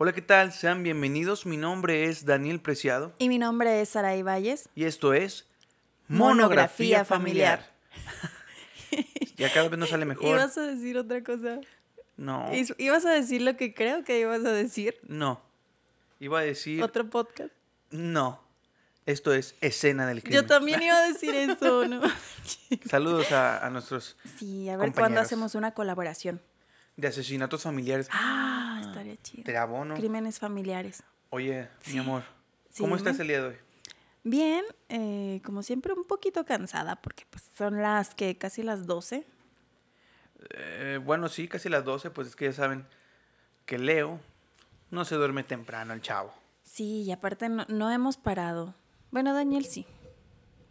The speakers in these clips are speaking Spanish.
Hola, ¿qué tal? Sean bienvenidos. Mi nombre es Daniel Preciado Y mi nombre es Saray Valles. y esto es Monografía Familiar. ya cada vez nos sale mejor. Ibas a decir otra cosa. No, Ibas a decir lo que creo que ibas a decir. no. Iba a decir Otro podcast. no. Esto es escena del crimen. Yo también iba a decir eso, ¿no? Saludos a, a nuestros Sí, a ver cuándo hacemos una colaboración. De asesinatos familiares. Ah, estaría chido. Te abono. Crímenes familiares. Oye, mi amor, ¿cómo estás el día de hoy? Bien, eh, como siempre, un poquito cansada porque pues, son las que casi las 12. Eh, bueno, sí, casi las 12, pues es que ya saben que Leo no se duerme temprano, el chavo. Sí, y aparte no, no hemos parado. Bueno, Daniel sí.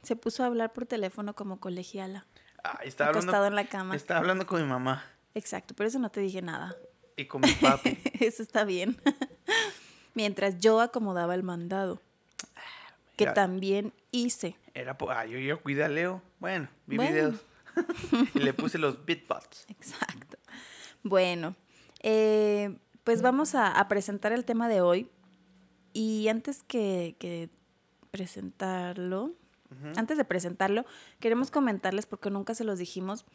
Se puso a hablar por teléfono como colegiala. Ay, estaba acostado hablando, en la cama. estaba hablando con mi mamá Exacto, pero eso no te dije nada. y con mi papi. Eso está bien. Mientras yo acomodaba el mandado, que Ya. también hice. Era, ah, yo, yo cuidé a Leo. Bueno, vi Bueno. videos. y le puse los beatbots. Exacto. Bueno, eh, pues vamos a, a presentar el tema de hoy. Y antes que, que presentarlo, antes de presentarlo, queremos comentarles, porque nunca se los dijimos,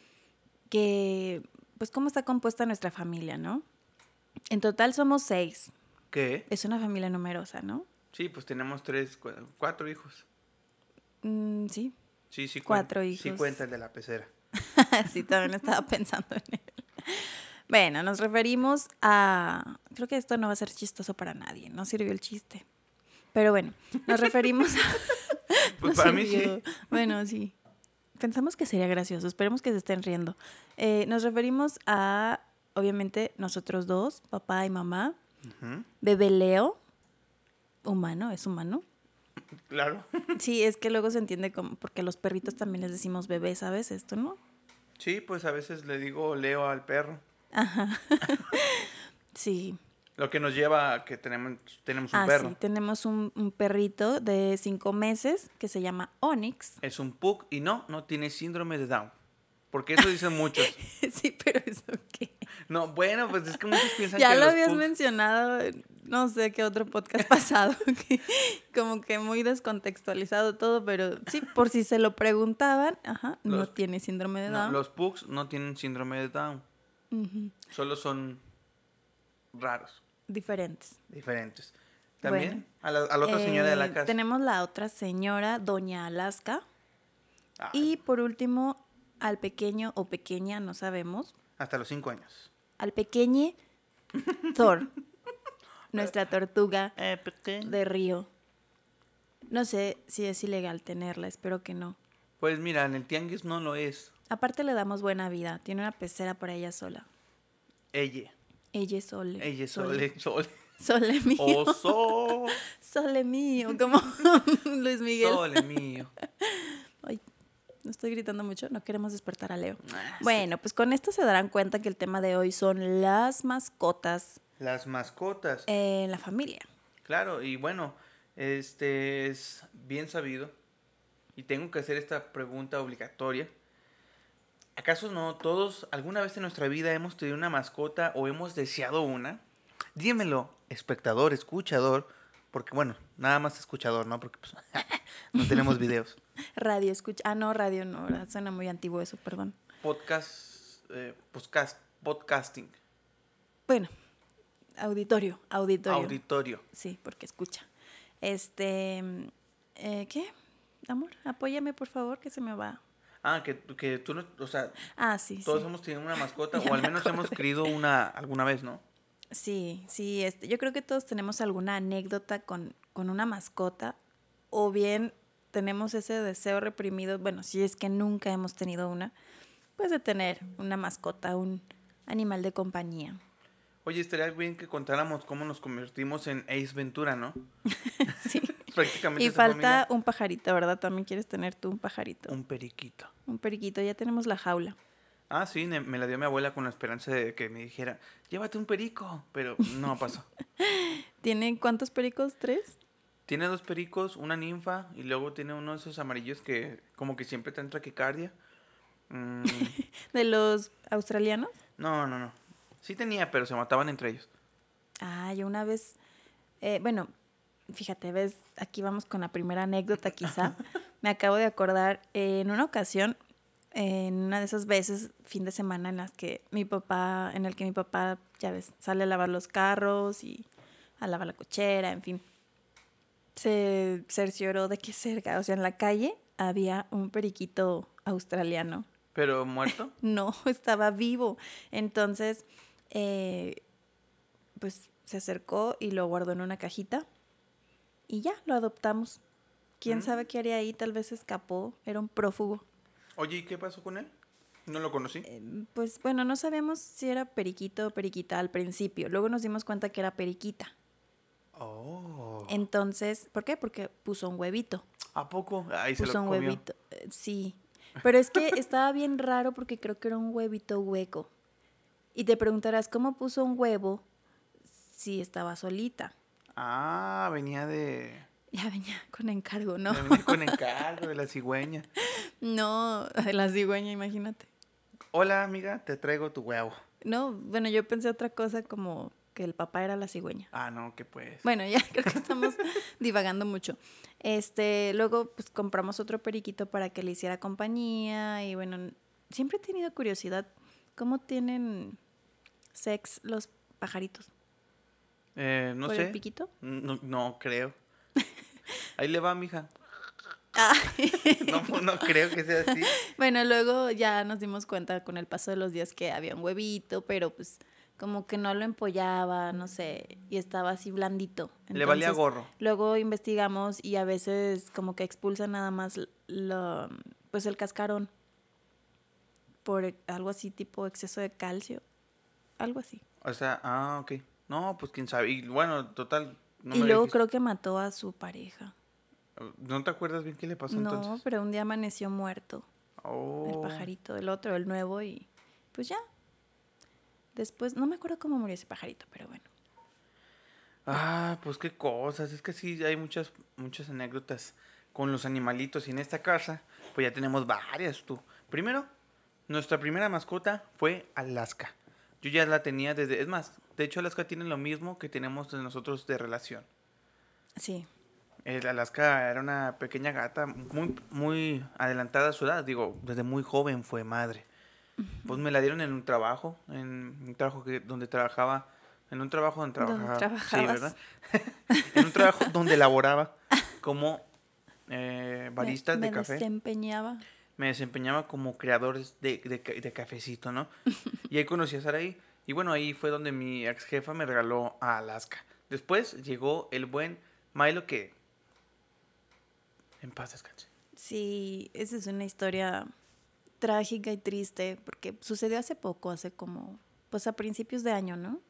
que pues cómo está compuesta nuestra familia, ¿no? En total somos seis. ¿Qué? Es una familia numerosa, ¿no? Sí, pues tenemos tres, cu- cuatro hijos. Mm, sí, Sí, sí. Cuatro Sí hijos. cuenta el de la pecera. sí, también estaba pensando en él. Bueno, nos referimos a... Creo que esto no va a ser chistoso para nadie, no sirvió el chiste. Pero bueno, nos referimos a... Pues no para mí sí. sirvió. Bueno, sí. Pensamos que sería gracioso, esperemos que se estén riendo. Eh, nos referimos a, obviamente, nosotros dos, papá y mamá, Ujú, bebé Leo, humano, es humano. Claro. Sí, es que luego se entiende como, porque a los perritos también les decimos bebé, ¿sabes esto, no? Sí, pues a veces le digo Leo al perro. Sí, Lo que nos lleva a que tenemos, tenemos un Ah, perro. sí, tenemos un, un perrito de cinco meses que se llama Onyx. Es un pug y no, no tiene síndrome de Down. Porque eso dicen muchos. sí, pero eso qué. No, bueno, pues es que muchos piensan Ya que lo los habías pugs- mencionado, en no sé qué otro podcast pasado, que como que muy descontextualizado todo, pero sí, por si se lo preguntaban, ajá, no tiene síndrome de No, Down. los pugs no tienen síndrome de Down. Solo son raros, Diferentes. diferentes. También Bueno. a, la, a la otra señora de la Eh, casa. Tenemos la otra señora, Doña Alaska. Ay, Y por último, al pequeño o pequeña, no sabemos, hasta los cinco años. al pequeñe Thor, nuestra tortuga Eh, de río. No sé si es ilegal tenerla, espero que no. Pues mira, en el tianguis no lo es. Aparte le damos buena vida, tiene una pecera para ella sola. Ella. Ella es sole. Ella es sole, sole. Sole mío. Oso. Sole mío, como Luis Miguel. Sole mío. Ay, no estoy gritando mucho, no queremos despertar a Leo. Ah, sí. Bueno, pues con esto se darán cuenta que el tema de hoy son las mascotas Las mascotas. en la familia. Claro, y bueno, este es bien sabido. Y tengo que hacer esta pregunta obligatoria. ¿Acaso no todos alguna vez en nuestra vida hemos tenido una mascota o hemos deseado una? Dímelo, espectador, escuchador, porque bueno, nada más escuchador, ¿no? Porque pues, no tenemos videos. Radio escucha. Ah, no, radio no, ¿verdad? suena muy antiguo eso, perdón. Podcast, eh, podcast, podcasting, Bueno, auditorio, auditorio. auditorio. Sí, porque escucha. Este, eh, ¿qué? Amor, apóyame por favor, que se me va. Ah, que, que tú no, o sea, Ah, sí, todos sí. hemos tenido una mascota o al me menos hemos querido una alguna vez, ¿no? Sí, sí, este, yo creo que todos tenemos alguna anécdota con, con una mascota o bien tenemos ese deseo reprimido, bueno, si es que nunca hemos tenido una, pues de tener una mascota, un animal de compañía. Oye, estaría bien que contáramos cómo nos convertimos en Ace Ventura, ¿no? Sí. Prácticamente Y falta familia. un pajarito, ¿verdad? También quieres tener tú un pajarito. un periquito. Un periquito, ya tenemos la jaula. Ah, sí, me la dio mi abuela con la esperanza de que me dijera, llévate un perico, pero no pasó. ¿Tiene cuántos pericos? ¿Tres? tiene dos pericos, una ninfa y luego tiene uno de esos amarillos que como que siempre traen taquicardia. Mm, ¿De los australianos? no, no, no. Sí tenía, pero se mataban entre ellos. Ah, yo una vez, eh, bueno, fíjate, ves, aquí vamos con la primera anécdota quizá. Me acabo de acordar, eh, en una ocasión, en una de esas veces, fin de semana, en las que mi papá, en el que mi papá, ya ves, sale a lavar los carros y a lavar la cochera, en fin. Se cercioró de que cerca, o sea, en la calle había un periquito australiano. ¿Pero muerto? no, estaba vivo. Entonces, eh, pues se acercó y lo guardó en una cajita y ya, lo adoptamos. ¿Quién Mm. sabe qué haría ahí? Tal vez escapó, era un prófugo. Oye, ¿y qué pasó con él? No lo conocí. Eh, Pues bueno, no sabíamos si era periquito o periquita al principio. Luego nos dimos cuenta que era periquita. Oh. Entonces, ¿por qué? Porque puso un huevito. ¿A poco? Ahí se Puso lo un comió. huevito. eh, Sí. Pero es que estaba bien raro porque creo que era un huevito hueco. Y te preguntarás, ¿cómo puso un huevo si estaba solita? Ah, venía de... Ya venía con encargo, ¿no? venía con encargo de la cigüeña. No, de la cigüeña, imagínate. Hola, amiga, te traigo tu huevo. No, bueno, yo pensé otra cosa como que el papá era la cigüeña. Ah, no, que pues. Bueno, ya creo que estamos divagando mucho. Este, luego pues compramos otro periquito para que le hiciera compañía y bueno, siempre he tenido curiosidad cómo tienen sex los pajaritos. Eh, no ¿Por sé. el piquito? No, no creo. Ahí le va, mija. Ah. No, no creo que sea así. Bueno, luego ya nos dimos cuenta con el paso de los días que había un huevito, pero pues como que no lo empollaba, no sé, y estaba así blandito. Le valía gorro. Luego investigamos y a veces como que expulsan nada más lo, pues el cascarón por algo así tipo exceso de calcio, algo así. O sea, ah, ok. No, pues quién sabe. Y bueno, total. No y me luego creo que mató a su pareja. ¿No te acuerdas bien qué le pasó No, entonces? pero un día amaneció muerto Oh. el pajarito, el otro, el nuevo y pues ya. Después, no me acuerdo cómo murió ese pajarito, pero bueno. Ah, pues qué cosas. Es que sí, hay muchas, muchas anécdotas con los animalitos. Y en esta casa, pues ya tenemos varias tú. Primero, nuestra primera mascota fue Alaska. Yo ya la tenía desde... Es más, de hecho Alaska tiene lo mismo que tenemos nosotros de relación. Sí, El Alaska era una pequeña gata muy, muy adelantada a su edad. Digo, desde muy joven fue madre. Pues me la dieron en un trabajo, en un trabajo que, donde trabajaba, en un trabajo donde trabajaba. Sí, ¿verdad? en un trabajo donde laboraba como eh, barista me, de me café. desempeñaba. Me desempeñaba como creador de, de, de cafecito, ¿no? y ahí conocí a Saraí. Y bueno, ahí fue donde mi ex jefa me regaló a Alaska. Después llegó el buen Milo que... En paz descanse. Sí, esa es una historia trágica y triste porque sucedió hace poco, hace como, pues a principios de año, ¿no?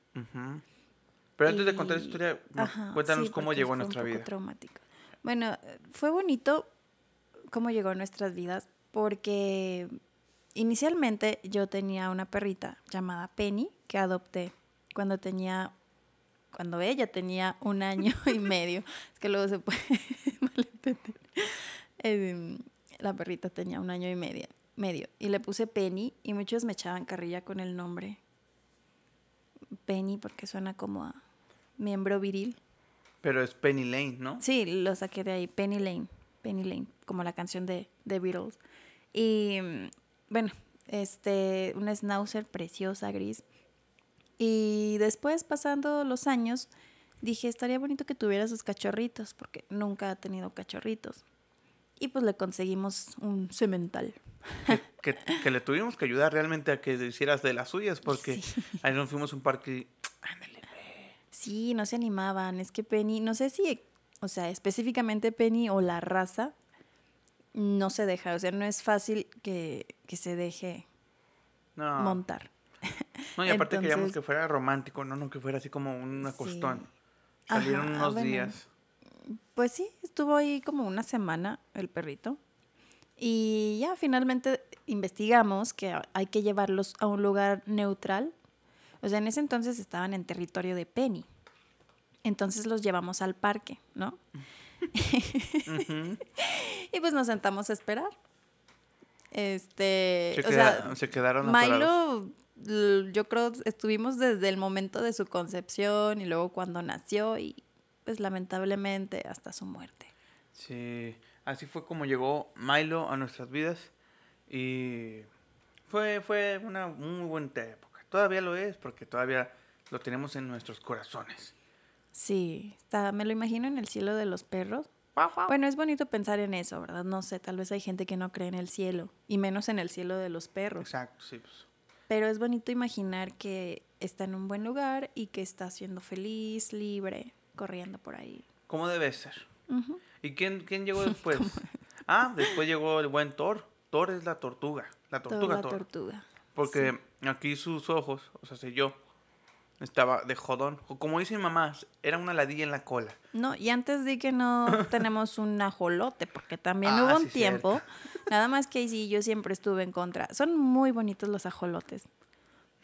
Pero antes de contar esa Y- historia, Ajá, cuéntanos sí, cómo llegó a fue un nuestra poco vida. traumático. Bueno, fue bonito cómo llegó a nuestras vidas porque inicialmente yo tenía una perrita llamada Penny que adopté cuando tenía cuando ella tenía un año y medio. Es que luego se puede malentender. Em, la perrita tenía un año y medio, medio. Y le puse Penny y muchos me echaban carrilla con el nombre. Penny porque suena como a miembro viril. Pero es Penny Lane, ¿no? Sí, lo saqué de ahí, Penny Lane, Penny Lane, como la canción de The Beatles. Y mm, bueno, este, una schnauzer preciosa, gris. Y después, pasando los años, dije, estaría bonito que tuviera sus cachorritos, porque nunca ha tenido cachorritos. Y pues le conseguimos un cemental. Que, que le tuvimos que ayudar realmente a que hicieras de las suyas, porque Sí. ahí nos fuimos a un parque. Ándale. Sí, no se animaban. Es que Penny, no sé si, o sea, específicamente Penny o la raza, no se deja. O sea, no es fácil que, que se deje No, montar. No, y aparte queríamos que fuera romántico, ¿no? No que fuera así como un Sí. acostón. Ajá, Salieron unos bueno. días. Pues sí, estuvo ahí como una semana el perrito. Y ya finalmente investigamos que hay que llevarlos a un lugar neutral. O sea, en ese entonces estaban en territorio de Penny. Entonces los llevamos al parque, ¿no? Y pues nos sentamos a esperar. Este, Se, o queda- sea, se quedaron atorados. Milo yo creo estuvimos desde el momento de su concepción y luego cuando nació y pues lamentablemente hasta su muerte. Sí, así fue como llegó Milo a nuestras vidas y fue, fue una muy buena época. Todavía lo es porque todavía lo tenemos en nuestros corazones. Sí, está, me lo imagino en el cielo de los perros. Bueno, es bonito pensar en eso, ¿verdad? No sé, tal vez hay gente que no cree en el cielo, y menos en el cielo de los perros. Exacto, sí. Pues. Pero es bonito imaginar que está en un buen lugar y que está siendo feliz, libre, corriendo por ahí. ¿Cómo debe ser? ¿Y quién, quién llegó después? ah, después llegó el buen Thor. Thor es la tortuga. La tortuga Thor. La tortuga. Porque aquí sus ojos, o sea, sé yo, estaba de jodón. Como dice mi mamá, era una ladilla en la cola. No, y antes di que no tenemos un ajolote, porque también ah, hubo un tiempo. Nada más que ahí sí, yo siempre estuve en contra. Son muy bonitos los ajolotes.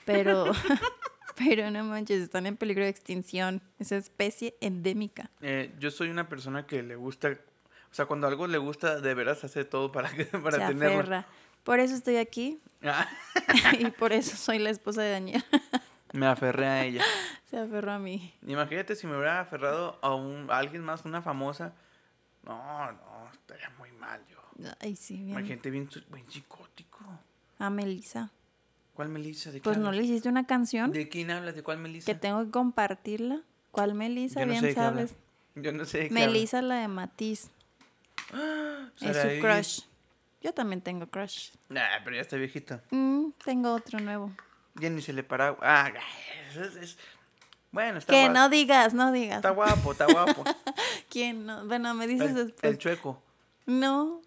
Pero, pero no manches, están en peligro de extinción. Esa especie endémica. Eh, yo soy una persona que le gusta, o sea, cuando algo le gusta, de veras hace todo para, para Se tenerlo. Por eso estoy aquí. Ah. y por eso soy la esposa de Daniel. Me aferré a ella. Se aferró a mí. Imagínate si me hubiera aferrado a, un, alguien más, una famosa. No, no, estaría muy mal yo. Ay, sí, bien. Imagínate bien, bien psicótico. A Melissa. ¿Cuál Melissa? pues no le hiciste una canción. ¿De quién hablas? ¿De cuál Melissa? Que tengo que compartirla. ¿Cuál Melissa? bien sabes. Yo no sé. Melissa, la de Matiz. es su crush. Yo también tengo crush. Nah, pero ya está viejita. Mm, tengo otro nuevo. Ya ni se le para. Ah, es, Bueno, está guapo. Que no digas, no digas. Está guapo, está guapo. ¿Quién? No? Bueno, me dices el, después. El chueco. No.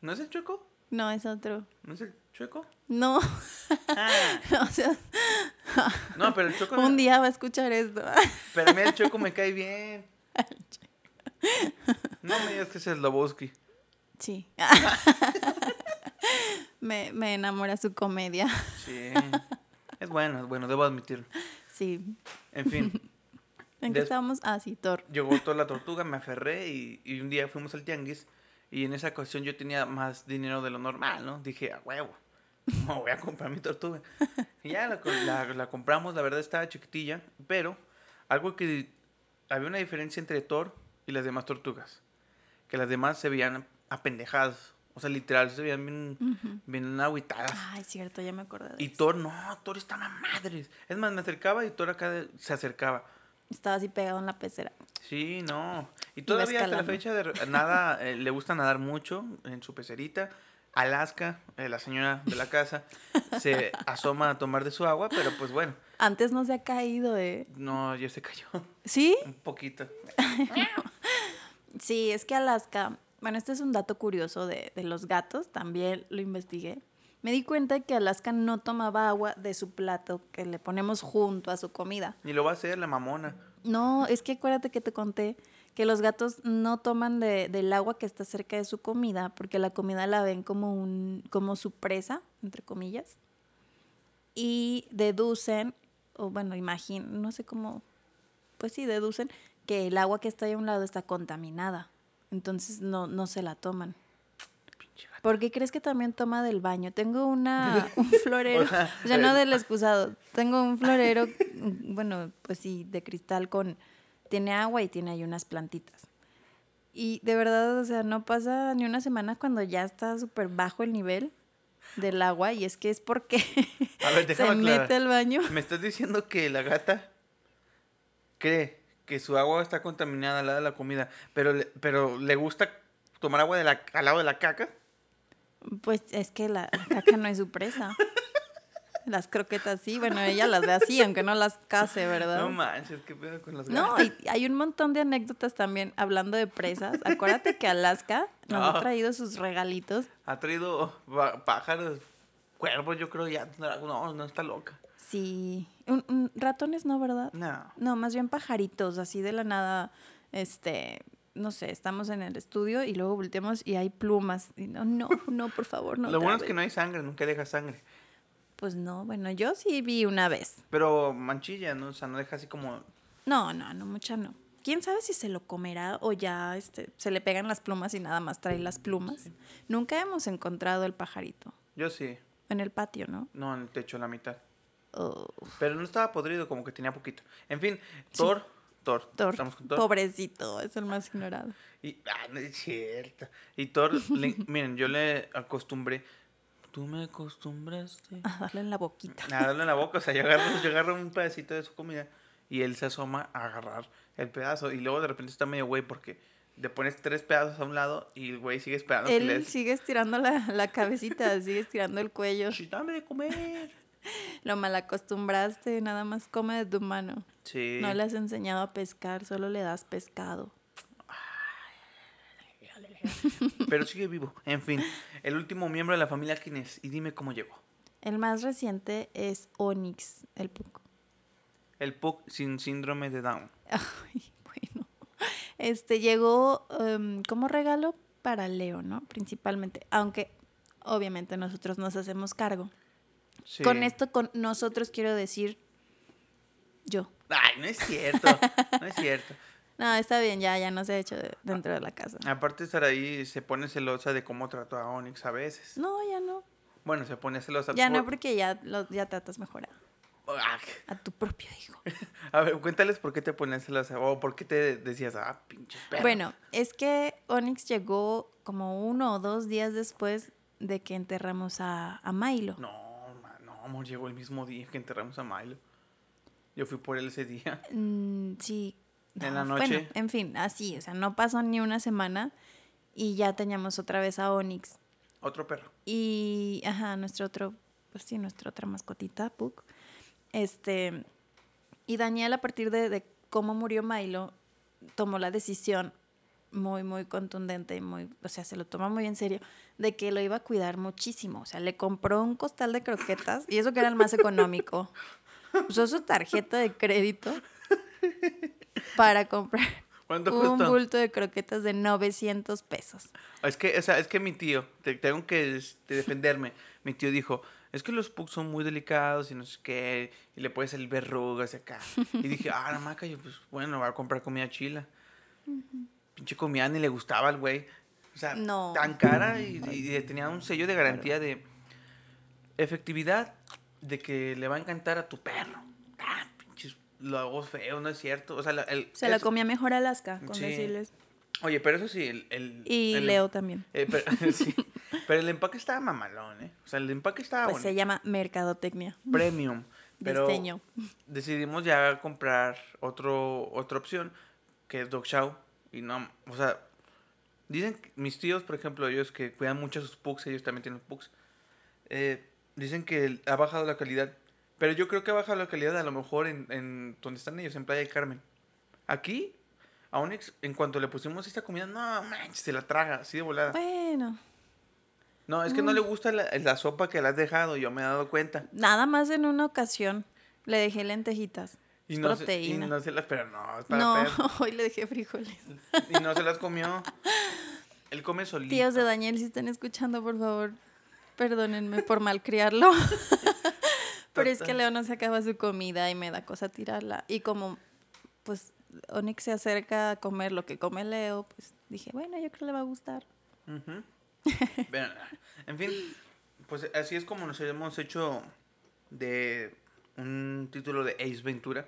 ¿No es el chueco? No, es otro. ¿No es el chueco? No. Ah. o sea. no, pero el chueco. Un día va a escuchar esto. pero a mí el chueco me cae bien. no me digas que es el Loboski. Sí. me, me enamora su comedia. Sí. Es bueno, es bueno, debo admitirlo. Sí. En fin. ¿En qué estábamos? Ah, sí, Thor. Llegó toda la tortuga, me aferré y, y, un día fuimos al tianguis y en esa ocasión yo tenía más dinero de lo normal, ¿no? Dije, a huevo, me voy a comprar mi tortuga. Y ya la, la, compramos, la verdad estaba chiquitilla, pero algo que había una diferencia entre Thor y las demás tortugas. Que las demás se veían apendejadas. O sea, literal, se veían bien, bien agüitadas. Ah, es cierto, ya me acordé Y Thor, no, Thor estaba madres. Es más, me acercaba y Thor acá se acercaba. Estaba así pegado en la pecera. Sí, no. Y todavía hasta la fecha de nada, eh, le gusta nadar mucho en su pecerita. Alaska, eh, la señora de la casa, se asoma a tomar de su agua, pero pues bueno. Antes no se ha caído, ¿eh? No, ya se cayó. ¿Sí? Un poquito. sí, es que Alaska bueno, este es un dato curioso de, los gatos, también lo investigué. Me di cuenta que Alaska no tomaba agua de su plato que le ponemos junto a su comida. Y lo va a hacer la mamona. No, es que acuérdate que te conté que los gatos no toman del agua que está cerca de su comida porque la comida la ven como, un, como su presa, entre comillas. Y deducen, o bueno, imaginen, no sé cómo, pues sí, deducen que el agua que está ahí a un lado está contaminada. Entonces no, no se la toman. ¿Por qué crees que también toma del baño? Tengo una, un florero, o sea, no del excusado, tengo un florero, bueno, pues sí, de cristal con, tiene agua y tiene ahí unas plantitas. Y de verdad, o sea, no pasa ni una semana cuando ya está súper bajo el nivel del agua y es que es porque se mete al baño. ¿Me estás diciendo que la gata cree que su agua está contaminada al lado de la comida, pero, le, pero le gusta tomar agua de la, al lado de la caca. Pues es que la, caca no es su presa. Las croquetas sí, bueno, ella las ve así, aunque no las case, ¿verdad? No manches, qué pedo con las No, y hay un montón de anécdotas también hablando de presas. Acuérdate que Alaska nos ha ah. traído sus regalitos. Ha traído pájaros, cuervos, yo creo ya. No, no está loca. Sí. Un, ratones no, ¿verdad? No. No, más bien pajaritos, así de la nada, este, no sé, estamos en el estudio y luego volteamos y hay plumas. Y no, no, no, por favor, no. Lo bueno es que no hay sangre, nunca deja sangre. Pues no, bueno, yo sí vi una vez. Pero manchilla, ¿no? O sea, no deja así como... No, no, no, mucha no. ¿Quién sabe si se lo comerá o ya este, se le pegan las plumas y nada más trae las plumas? Nunca hemos encontrado el pajarito. Yo sí. En el patio, ¿no? No, en el techo, la mitad. Oh, Pero no estaba podrido, como que tenía poquito. En fin, Thor, Thor, Thor. estamos con Thor. Pobrecito, es el más ignorado. Y, ah, no es cierto. Y Thor, le- miren, yo le acostumbré. Tú me acostumbraste. A darle en la boquita. A darle en la boca, o sea, yo agarro, yo agarro un pedacito de su comida y él se asoma a agarrar el pedazo. Y luego de repente está medio güey porque le pones tres pedazos a un lado y el güey sigue esperando que Él le sigue estirando la, la cabecita, sigue estirando el cuello. "Sh, dame de comer. Lo mal acostumbraste, nada más come de tu mano. Sí. No le has enseñado a pescar, solo le das pescado. Pero sigue vivo. En fin, el último miembro de la familia, ¿quién es? Y dime cómo llegó. El más reciente es Onyx, el Puck. El Puck sin síndrome de Down. Ay, bueno. Este llegó em, como regalo para Leo, ¿no? Principalmente. Aunque obviamente nosotros nos hacemos cargo. Sí. Con esto, con nosotros quiero decir yo. Ay, no es cierto. No es cierto. No, está bien, ya, ya no se ha hecho de- dentro de la casa. Aparte de estar ahí, se pone celosa de cómo trató a Onyx a veces. No, ya no. Bueno, se pone celosa. Ya no, por- porque ya, lo, ya tratas mejor a, a tu propio hijo. A ver, cuéntales por qué te ponías celosa o por qué te decías, ah, pinche perro. Bueno, es que Onyx llegó como uno o dos días después de que enterramos a, a Milo. No, amor, llegó el mismo día que enterramos a Milo. Yo fui por él ese día. Mm, sí. En la No, noche. Bueno, en fin, así, o sea, no pasó ni una semana y ya teníamos otra vez a Onyx. Otro perro. Y, ajá, nuestro otro, pues sí, nuestra otra mascotita, Puck. Este, y Daniel, a partir de, de cómo murió Milo, tomó la decisión muy, muy contundente y muy, o sea, se lo toma muy en serio, de que lo iba a cuidar muchísimo. O sea, le compró un costal de croquetas y eso que era el más económico. Usó su tarjeta de crédito para comprar ¿Cuánto un bulto de croquetas de 900 pesos. Es que, o sea, es que mi tío, te- tengo que este, defenderme. Mi tío dijo, es que los pugs son muy delicados y no sé qué, y le puedes salir verrugas acá. Y dije, ah, la maca, yo pues bueno, voy a comprar comida chila. Pinche comida ni le gustaba al güey. O sea, No. tan cara y, y- y tenía un sello de garantía de efectividad de que le va a encantar a tu perro. Ah, pinches, lo hago feo, no es cierto. O sea, la- el, Se la comía mejor Alaska, con Sí. decirles. Oye, pero eso sí, el... el- Y el- Leo también. eh, pero, sí, pero el empaque estaba mamalón, ¿eh? O sea, el empaque estaba Pues se llama mercadotecnia. Premium. Pero Diseño. decidimos ya comprar otro, otra opción, que es Dog Chow. Y no, o sea, dicen que mis tíos, por ejemplo, ellos que cuidan mucho a sus pugs, ellos también tienen pugs. eh, dicen que ha bajado la calidad. Pero yo creo que ha bajado la calidad a lo mejor en, en donde están ellos, en Playa del Carmen. Aquí, a Onyx, en cuanto le pusimos esta comida, no manches, se la traga, así de volada. Bueno, No, es que no le gusta la, la sopa que le has dejado, yo me he dado cuenta. nada más en una ocasión le dejé lentejitas. Y no, se, y no se las, pero no, es para no, hoy le dejé frijoles. Y no se las comió. Él come solito. Tíos de Daniel, si están escuchando, por favor, perdónenme por malcriarlo. Pero es que. Leo no se acaba su comida y me da cosa tirarla. Y como, pues, Onyx se acerca a comer lo que come Leo, pues dije, bueno, yo creo que le va a gustar. Vean, en fin, pues así es como nos hemos hecho de un título de Ace Ventura.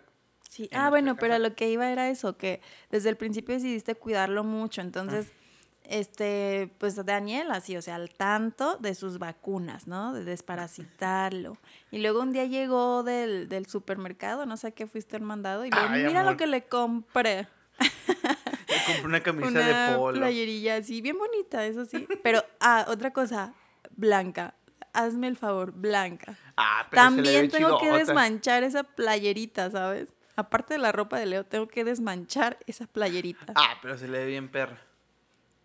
Sí. Ah, bueno, pero lo que iba era eso, que desde el principio decidiste cuidarlo mucho. Entonces, Ah. este, pues Daniel, así, o sea, al tanto de sus vacunas, ¿no? De desparasitarlo. Y luego un día llegó del, del supermercado, no sé a qué fuiste el mandado, y Ay, mira amor. lo que le compré. Le compré una camisa Una de polo. playerilla así, bien bonita, eso sí. Pero, ah, otra cosa, blanca. Hazme el favor, blanca. Ah, pero se le También ve tengo que desmanchar esa playerita, ¿sabes? Aparte de la ropa de Leo, tengo que desmanchar esa playerita. Ah, pero se le ve bien perra.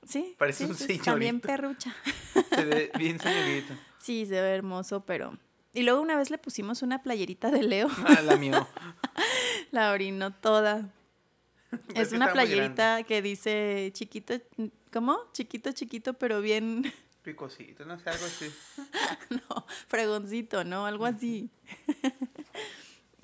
sí, parece sí, un sí, También perrucha. Se ve bien señorito. Sí, se ve hermoso, pero... Y luego una vez le pusimos una playerita de Leo, Ah, la mío. la orinó toda. que Es una playerita que dice chiquito, ¿cómo? Chiquito, chiquito, pero bien, Picosito, no sé, algo así. no, fregoncito, ¿no? Algo así.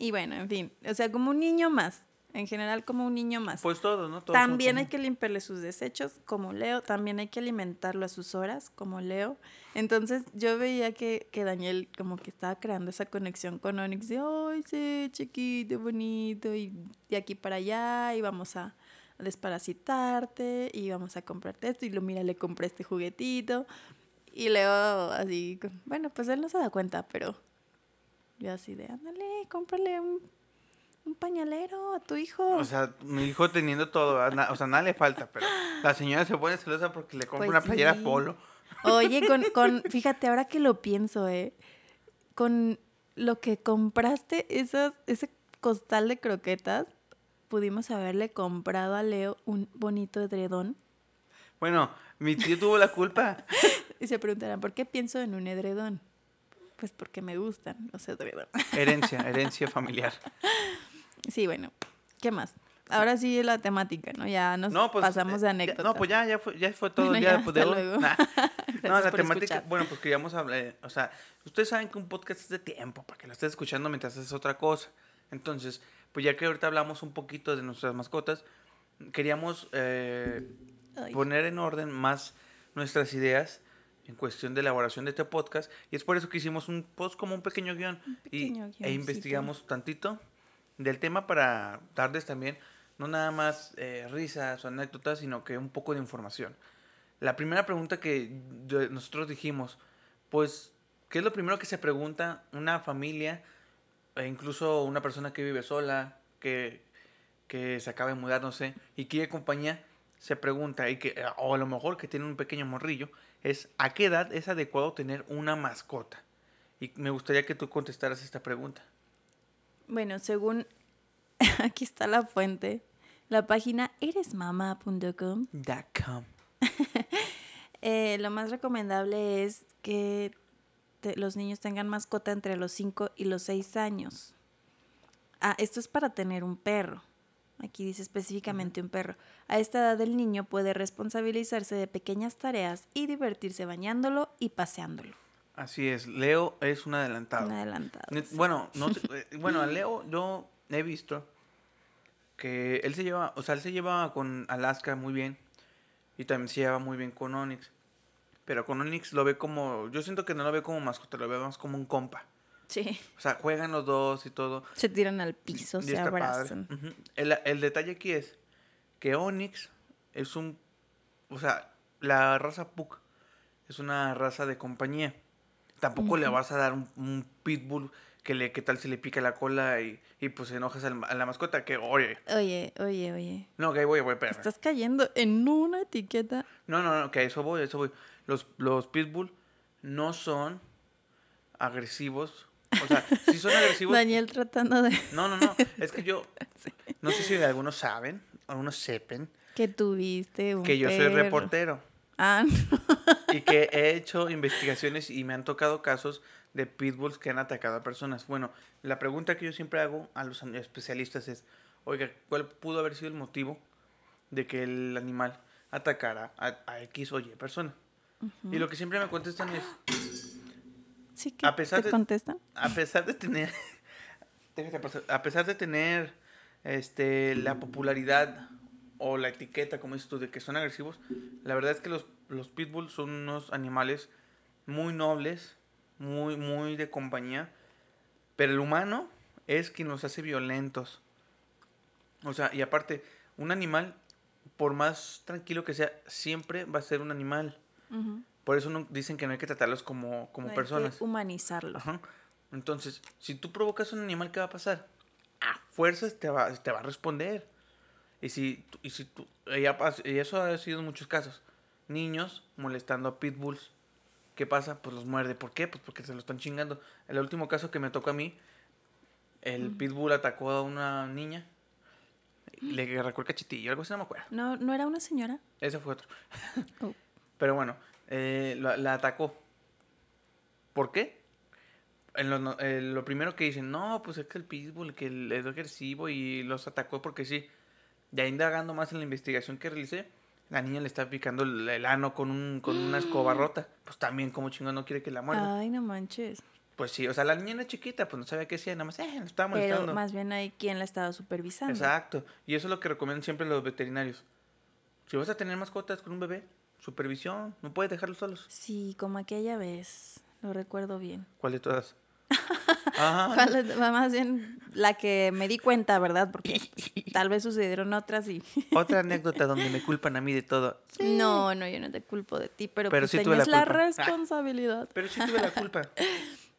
Y bueno, en fin, o sea, como un niño más. En general, como un niño más. Pues todos, ¿no? Todos también hay que limpiarle sus desechos, como Leo. También hay que alimentarlo a sus horas, como Leo. Entonces, yo veía que, que Daniel como que estaba creando esa conexión con Onyx de, ay, sí, chiquito, bonito, y de aquí para allá, y vamos a desparasitarte, y vamos a comprarte esto, y lo mira, le compré este juguetito. Y Leo así, bueno, pues él no se da cuenta, pero yo así de, ándale, cómprale un un pañalero a tu hijo. O sea, mi hijo teniendo todo, o sea, nada le falta, pero la señora se pone celosa porque le compra pues una playera polo. Oye, con, con, fíjate, ahora que lo pienso, eh, con lo que compraste, esos, ese costal de croquetas, pudimos haberle comprado a Leo un bonito edredón. Bueno, mi tío tuvo la culpa. y se preguntarán, ¿por qué pienso en un edredón? Pues porque me gustan los edredón. Herencia, herencia familiar. Sí, bueno, ¿qué más? Ahora sí la temática, ¿no? Ya nos pues, pasamos de anécdota. No, pues ya, ya fue, ya fue todo el día de hoy. No, la temática, bueno, pues queríamos hablar, o sea, ustedes saben que un podcast es de tiempo, para que lo estés escuchando mientras haces otra cosa. Entonces, pues ya que ahorita hablamos un poquito de nuestras mascotas, queríamos eh, poner en orden más nuestras ideas en cuestión de elaboración de este podcast. Y es por eso que hicimos un post como un pequeño guion. y, e investigamos tantito del tema para darles también no nada más eh, risas o anécdotas, sino que un poco de información. La primera pregunta que nosotros dijimos, pues, ¿qué es lo primero que se pregunta una familia, e incluso una persona que vive sola, que, que se acaba de mudar, no sé, y quiere compañía? Se pregunta, y que, o a lo mejor que tiene un pequeño morrillo, es ¿a qué edad es adecuado tener una mascota? Y me gustaría que tú contestaras esta pregunta. Bueno, según aquí está la fuente, la página eresmama.com. eh, lo más recomendable es que los niños tengan mascota entre los 5 y los 6 años. Ah, esto es para tener un perro. Aquí dice específicamente un perro. A esta edad el niño puede responsabilizarse de pequeñas tareas y divertirse bañándolo y paseándolo. Así es, Leo es un adelantado. Un adelantado. Bueno, no, eh, bueno, a Leo yo he visto que él se lleva, o sea, él se lleva con Alaska muy bien y también se lleva muy bien con Onyx. Pero con Onyx lo ve como, yo siento que no lo ve como mascota, lo ve más como un compa. Sí. O sea, juegan los dos y todo. Se tiran al piso, se abrazan. el, el detalle aquí es que Onyx es un, o sea, la raza Puck es una raza de compañía. Tampoco le vas a dar un, pitbull que le, qué tal si le pica la cola y, y pues enojas a la mascota, que oye. Oye, oye, oye. No, que voy, voy, espérame. Estás cayendo en una etiqueta. No, no, no, que eso voy, eso voy. Los, los pitbull no son agresivos. O sea, sí son agresivos. Daniel tratando de. No, no, no. Es que yo. No sé si algunos saben, algunos sepan. Que tuviste un Que yo soy reportero. Ah, Y que he hecho investigaciones y me han tocado casos de pitbulls que han atacado a personas. Bueno, la pregunta que yo siempre hago a los especialistas es, oiga, ¿cuál pudo haber sido el motivo de que el animal atacara a, X o Y persona? Y lo que siempre me contestan es... Sí, que a pesar te contestan? A pesar de tener... a pesar de tener este, la popularidad o la etiqueta, como dices tú, de que son agresivos, la verdad es que los, los pitbulls son unos animales muy nobles, muy, muy de compañía, pero el humano es quien los hace violentos. O sea, y aparte, un animal, por más tranquilo que sea, siempre va a ser un animal. Por eso no, dicen que no hay que tratarlos como, como hay personas. Que humanizarlos. Entonces, si tú provocas un animal, ¿qué va a pasar? A fuerzas te va, te va a responder. Y si, y si tú, y eso ha sido en muchos casos. Niños molestando a pitbulls. ¿Qué pasa? Pues los muerde. ¿Por qué? Pues porque se lo están chingando. El último caso que me tocó a mí, el pitbull atacó a una niña. Le arrancó el cachetillo, algo así, no me acuerdo. ¿No, ¿no era una señora? Ese fue otro. Oh. Pero bueno, eh, la, atacó. ¿Por qué? En lo, eh, lo, primero que dicen, no, pues es que el pitbull, que es agresivo y los atacó porque sí. Ya indagando más en la investigación que realicé, la niña le está picando el, ano con, un, con una escoba rota. Pues también, como chingón, no quiere que la muerda. Ay, no manches. Pues sí, o sea, la niña era chiquita, pues no sabía qué hacía, nada más, eh, estaba Pero molestando. más bien hay quien la estaba supervisando. Exacto. Y eso es lo que recomiendan siempre los veterinarios. Si vas a tener mascotas con un bebé, supervisión, no puedes dejarlos solos. Sí, como aquella vez, lo recuerdo bien. ¿Cuál de todas? Ajá. ¿Cuál es- Más bien la que me di cuenta, ¿verdad? Porque tal vez sucedieron otras y... Otra anécdota donde me culpan a mí de todo. No, no, yo no te culpo de ti, pero, Pero pues sí tenías la responsabilidad. Pero sí tuve la culpa.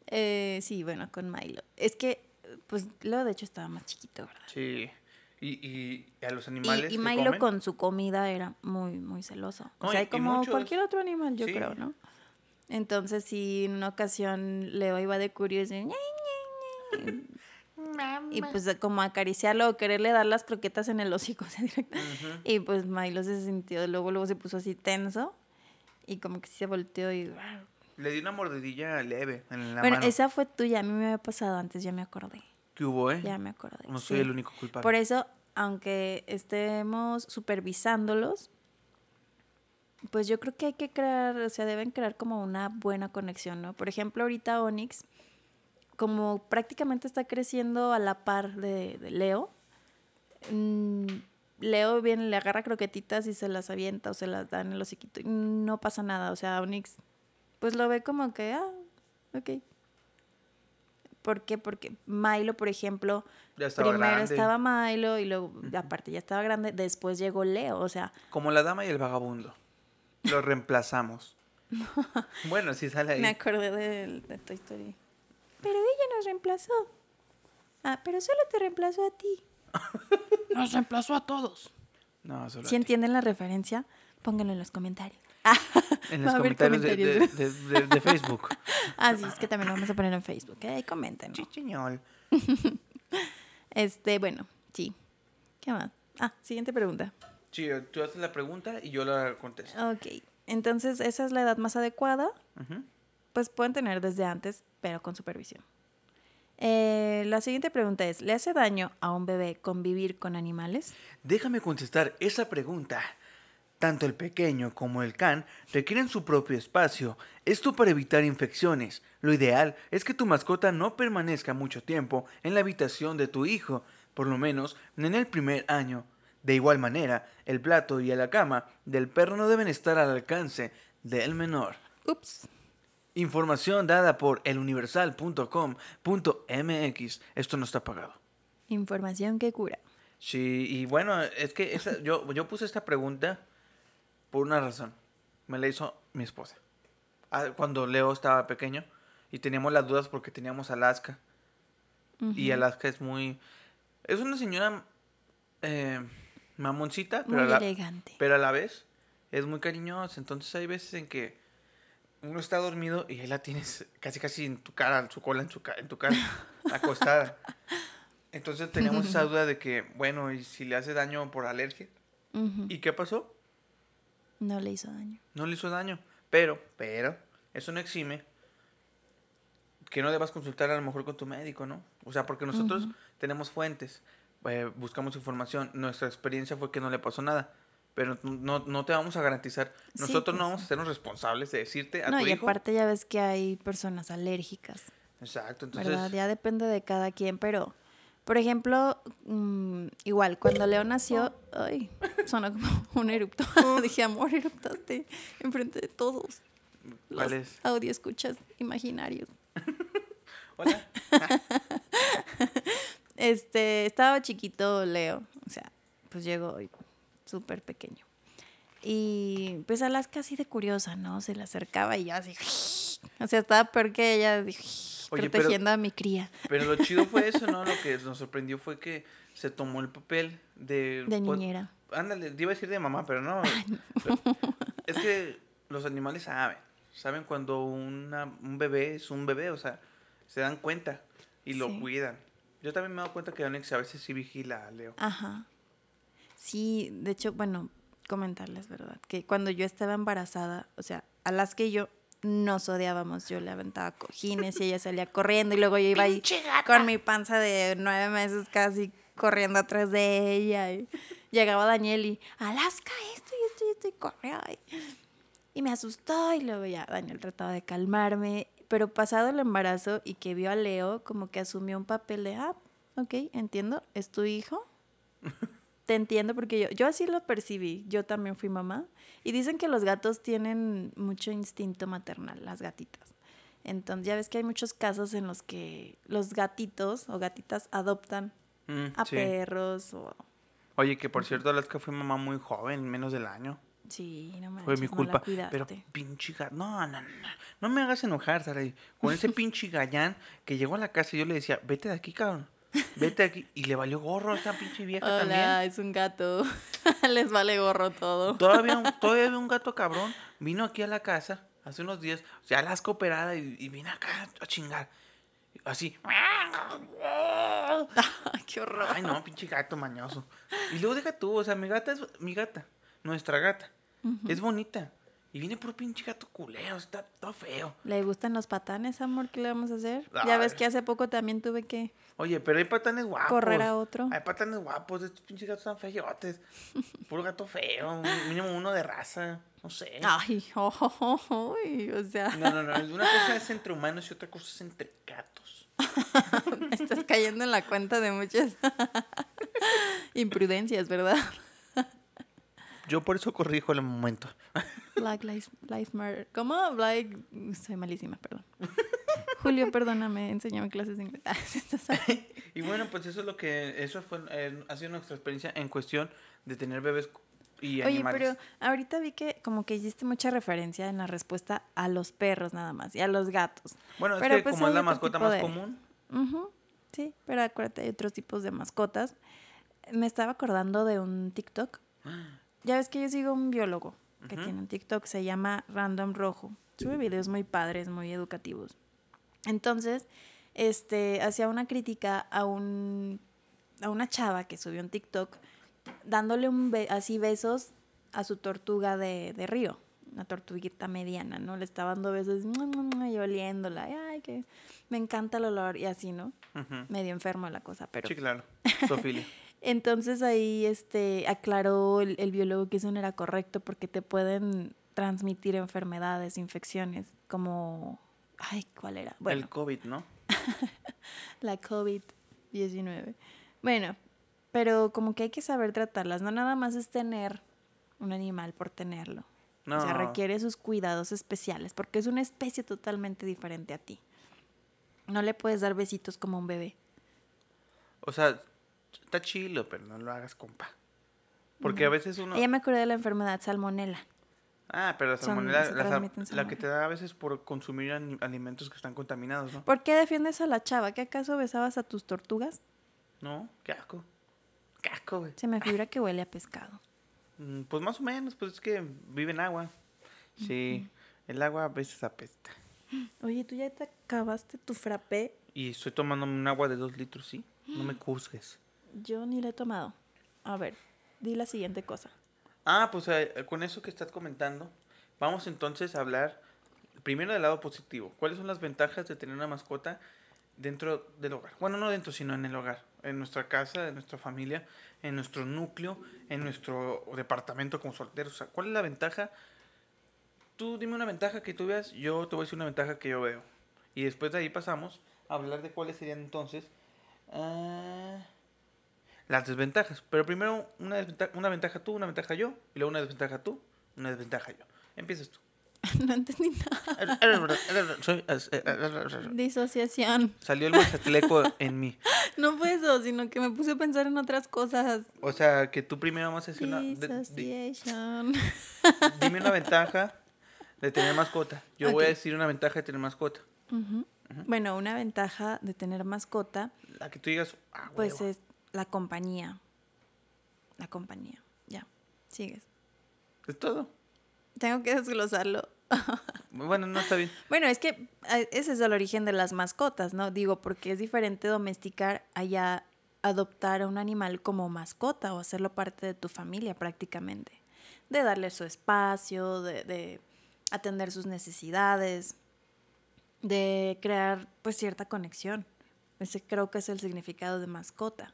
Eh, sí, bueno, con Milo. Es que, pues, Leo de hecho estaba más chiquito, ¿verdad? Sí. Y, y a los Y, animales. y que Milo comen, con su comida era muy, muy celoso. O No, sea, y- y como muchos- cualquier otro animal, yo Sí. creo, ¿no? Entonces, sí, en una ocasión Leo iba de curioso y, y pues como acariciarlo o quererle dar las croquetas en el hocico. o sea, directo. Y pues Milo se sintió, luego, luego se puso así tenso y como que sí se volteó y... Le di una mordidilla leve en la bueno, mano. esa fue tuya, a mí me había pasado antes, ya me acordé. ¿Qué hubo, eh? Ya me acordé. No soy sí. el único culpable. Por eso, aunque estemos supervisándolos, pues yo creo que hay que crear, o sea, deben crear como una buena conexión, ¿no? Por ejemplo, ahorita Onyx, como prácticamente está creciendo a la par de, de Leo, mm, Leo viene, le agarra croquetitas y se las avienta o se las da en el hociquito y no pasa nada, o sea, Onyx pues lo ve como que, ah, ok. ¿Por qué? Porque Milo, por ejemplo, Ya estaba primero grande. estaba Milo y luego, aparte ya estaba grande, después llegó Leo, o sea, Como la dama y el vagabundo. Lo reemplazamos. bueno, sí sale ahí. me acordé de, de Toy Story. Pero ella nos reemplazó. Ah, pero solo te reemplazó a ti. Nos reemplazó a todos. No, solo Si a ti. entienden la referencia, pónganlo en los comentarios. En los comentarios, de- de, de- de- Facebook. Ah, sí, es que también lo vamos a poner en Facebook, ¿eh? Ahí comenten. Chichiñol. Este, bueno, sí. ¿Qué más? Ah, siguiente pregunta. Sí, tú haces la pregunta y yo la contesto. Ok, entonces esa es la edad más adecuada. Pues pueden tener desde antes, pero con supervisión. Eh, la siguiente pregunta es, ¿le hace daño a un bebé convivir con animales? Déjame contestar esa pregunta. Tanto el pequeño como el can requieren su propio espacio. Esto para evitar infecciones. Lo ideal es que tu mascota no permanezca mucho tiempo en la habitación de tu hijo, por lo menos en el primer año. De igual manera, el plato y la cama del perro no deben estar al alcance del menor. Ups. Información dada por eluniversal.com.mx. Esto no está pagado. Información que cura. Sí, y bueno, es que esa- yo, yo puse esta pregunta por una razón. Me la hizo mi esposa. Ah, Cuando Leo estaba pequeño y teníamos las dudas porque teníamos Alaska. Y. Alaska es muy... Es una señora eh, mamoncita, pero Muy la, elegante. pero a la vez es muy cariñosa. Entonces hay veces en que uno está dormido y ahí la tienes casi casi en tu cara, su cola en, su ca- en tu cara, acostada. Entonces teníamos esa duda de que, bueno, ¿y si le hace daño por alergia? ¿Y qué pasó? No le hizo daño. No le hizo daño. Pero, pero, eso no exime que no debas consultar a lo mejor con tu médico, ¿no? O sea, porque nosotros tenemos fuentes, eh, buscamos información, nuestra experiencia fue que no le pasó nada. Pero no, no te vamos a garantizar. Sí, Nosotros no pues vamos a hacernos responsables de decirte a No, tu y hijo. aparte ya ves que hay personas alérgicas, Exacto, entonces. ¿verdad? Ya depende de cada quien, pero, por ejemplo, mm, igual, cuando Leo nació, ay, sonó como un erupto. Dije, amor, eruptaste enfrente de todos. ¿Cuál Los es? audio escuchas imaginarios. Hola. Este, estaba chiquito Leo, o sea, pues llegó súper pequeño. Y pues Alaska así de curiosa, ¿no? Se le acercaba y yo así, o sea, estaba peor que ella, así, Oye, pero- protegiendo a mi cría Pero lo chido fue eso, ¿no? Lo que nos sorprendió fue que se tomó el papel de... de pues, niñera. Ándale, te iba a decir de mamá, pero no. Es que los animales saben. Saben cuando una, un bebé es un bebé, o sea, se dan cuenta y lo Sí. cuidan. Yo también me he dado cuenta que Onyx a veces sí vigila a Leo. Ajá. Sí, de hecho, bueno, comentarles, ¿verdad? Que cuando yo estaba embarazada, o sea, Alaska y yo nos odiábamos. Yo le aventaba cojines y ella salía corriendo y luego yo iba ahí con mi panza de nueve meses casi corriendo atrás de ella. Y llegaba Daniel y, Alaska, esto y esto y esto y corrió. Y, y me asustó y luego ya Daniel trataba de calmarme. Pero pero pasado el embarazo y que vio a Leo, como que asumió un papel de, ah, ok, entiendo, es tu hijo. Te entiendo porque yo, yo así lo percibí, yo también fui mamá. Y dicen que los gatos tienen mucho instinto maternal, las gatitas. Entonces ya ves que hay muchos casos en los que los gatitos o gatitas adoptan Mm, a sí. perros o... Oye, que por cierto, Alaska fue mamá muy joven, menos del año. Sí, no manches, Fue mi no culpa. cuidaste. pero pinche ga- No, no, no. No me hagas enojar, Saray. Con ese pinche gallán que llegó a la casa y yo le decía, vete de aquí, cabrón. Vete aquí. Y le valió gorro a esta pinche vieja Hola, también. es un gato. Les vale gorro todo. Todavía, un- todavía un gato cabrón. Vino aquí a la casa hace unos días. Ya la operada y, y vino acá a chingar. Así. Qué horror. Ay, no, pinche gato mañoso. Y luego deja tú, o sea, mi gata es mi gata, nuestra gata. Es bonita. Y viene por pinche gato culero, está todo feo. ¿Le gustan los patanes, amor? ¿Qué le vamos a hacer? Ya ves que hace poco también tuve que... Oye, pero hay patanes guapos. Correr a otro. Hay patanes guapos, estos pinches gatos están feyotes. Puro gato feo, mínimo uno de raza, no sé. Ay, oh, oh, oh, o sea, No, no, no, una cosa es entre humanos y otra cosa es entre gatos. estás cayendo en la cuenta de muchas imprudencias, ¿verdad? Yo por eso corrijo el momento. Black Lives, Lives Matter. ¿Cómo? Black... Soy malísima, perdón. Julio, perdóname, enséñame clases de inglés. Ah. Y bueno, pues eso es lo que, eso fue, eh, ha sido nuestra experiencia en cuestión de tener bebés y Oye, animales. pero ahorita vi que como que hiciste mucha referencia en la respuesta a los perros nada más y a los gatos. Bueno, es que pues como es la mascota más de- común. Ujú, Sí, pero acuérdate, hay otros tipos de mascotas. Me estaba acordando de un TikTok. Ya ves que yo sigo un biólogo que Ujú. tiene un TikTok, se llama Random Rojo. Sube videos muy padres, muy educativos. Entonces, este, hacía una crítica a un a una chava que subió un TikTok dándole un be- así besos a su tortuga de, de río, una tortuguita mediana, ¿no? Le estaba dando besos y oliéndola, ay, que me encanta el olor y así, ¿no? Ujú. Medio enfermo la cosa, pero Sí, claro. Sofilia. entonces ahí este aclaró el, el biólogo que eso no era correcto porque te pueden transmitir enfermedades, infecciones, como ay, ¿cuál era? Bueno, El COVID, ¿no? la COVID-19. Bueno, pero como que hay que saber tratarlas, no nada más es tener un animal por tenerlo. No. O sea, requiere sus cuidados especiales porque es una especie totalmente diferente a ti. No le puedes dar besitos como a un bebé. O sea, está chilo, pero no lo hagas, compa. Porque a veces uno... Ella me acordé de la enfermedad salmonela. Ah, pero la Son- salmonela, se la, que te da a veces por consumir alimentos que están contaminados, ¿no? ¿Por qué defiendes a la chava? ¿Que acaso besabas a tus tortugas? No, qué asco. Qué asco, güey. Se me figura que huele a pescado. Mm, Pues más o menos, pues es que vive en agua. Sí, el agua a veces apesta. Oye, ¿tú ya te acabaste tu frappé? Y estoy tomando un agua de dos litros, ¿sí? No me juzgues. Yo ni la he tomado. A ver, di la siguiente cosa. Ah, pues eh, con eso que estás comentando, vamos entonces a hablar primero del lado positivo. ¿Cuáles son las ventajas de tener una mascota dentro del hogar? Bueno, no dentro, sino en el hogar, en nuestra casa, en nuestra familia, en nuestro núcleo, en nuestro departamento como solteros. O sea, ¿cuál es la ventaja? Tú dime una ventaja que tú veas, yo te voy a decir una ventaja que yo veo. Y después de ahí pasamos a hablar de cuáles serían entonces ah, las desventajas. Pero primero una, desventa- una ventaja tú, una ventaja yo, y luego una desventaja tú, una desventaja yo. Empiezas tú. no entendí nada. Disociación. Salió el mazatleco en mí. No fue eso, sino que me puse a pensar en otras cosas. O sea, que tú primero vamos a decir una... Disociación. dime una ventaja de tener mascota. Yo voy a decir una ventaja de tener mascota. Bueno, una ventaja de tener mascota, La que tú digas, ah, pues es la compañía. La compañía. Ya, sigues. es todo. Tengo que desglosarlo. Bueno, no está bien. Bueno, es que eh, ese es el origen de las mascotas, ¿no? Digo, porque es diferente domesticar allá adoptar a un animal como mascota o hacerlo parte de tu familia prácticamente. De darle su espacio, de, de atender sus necesidades, de crear pues cierta conexión. Ese creo que es el significado de mascota.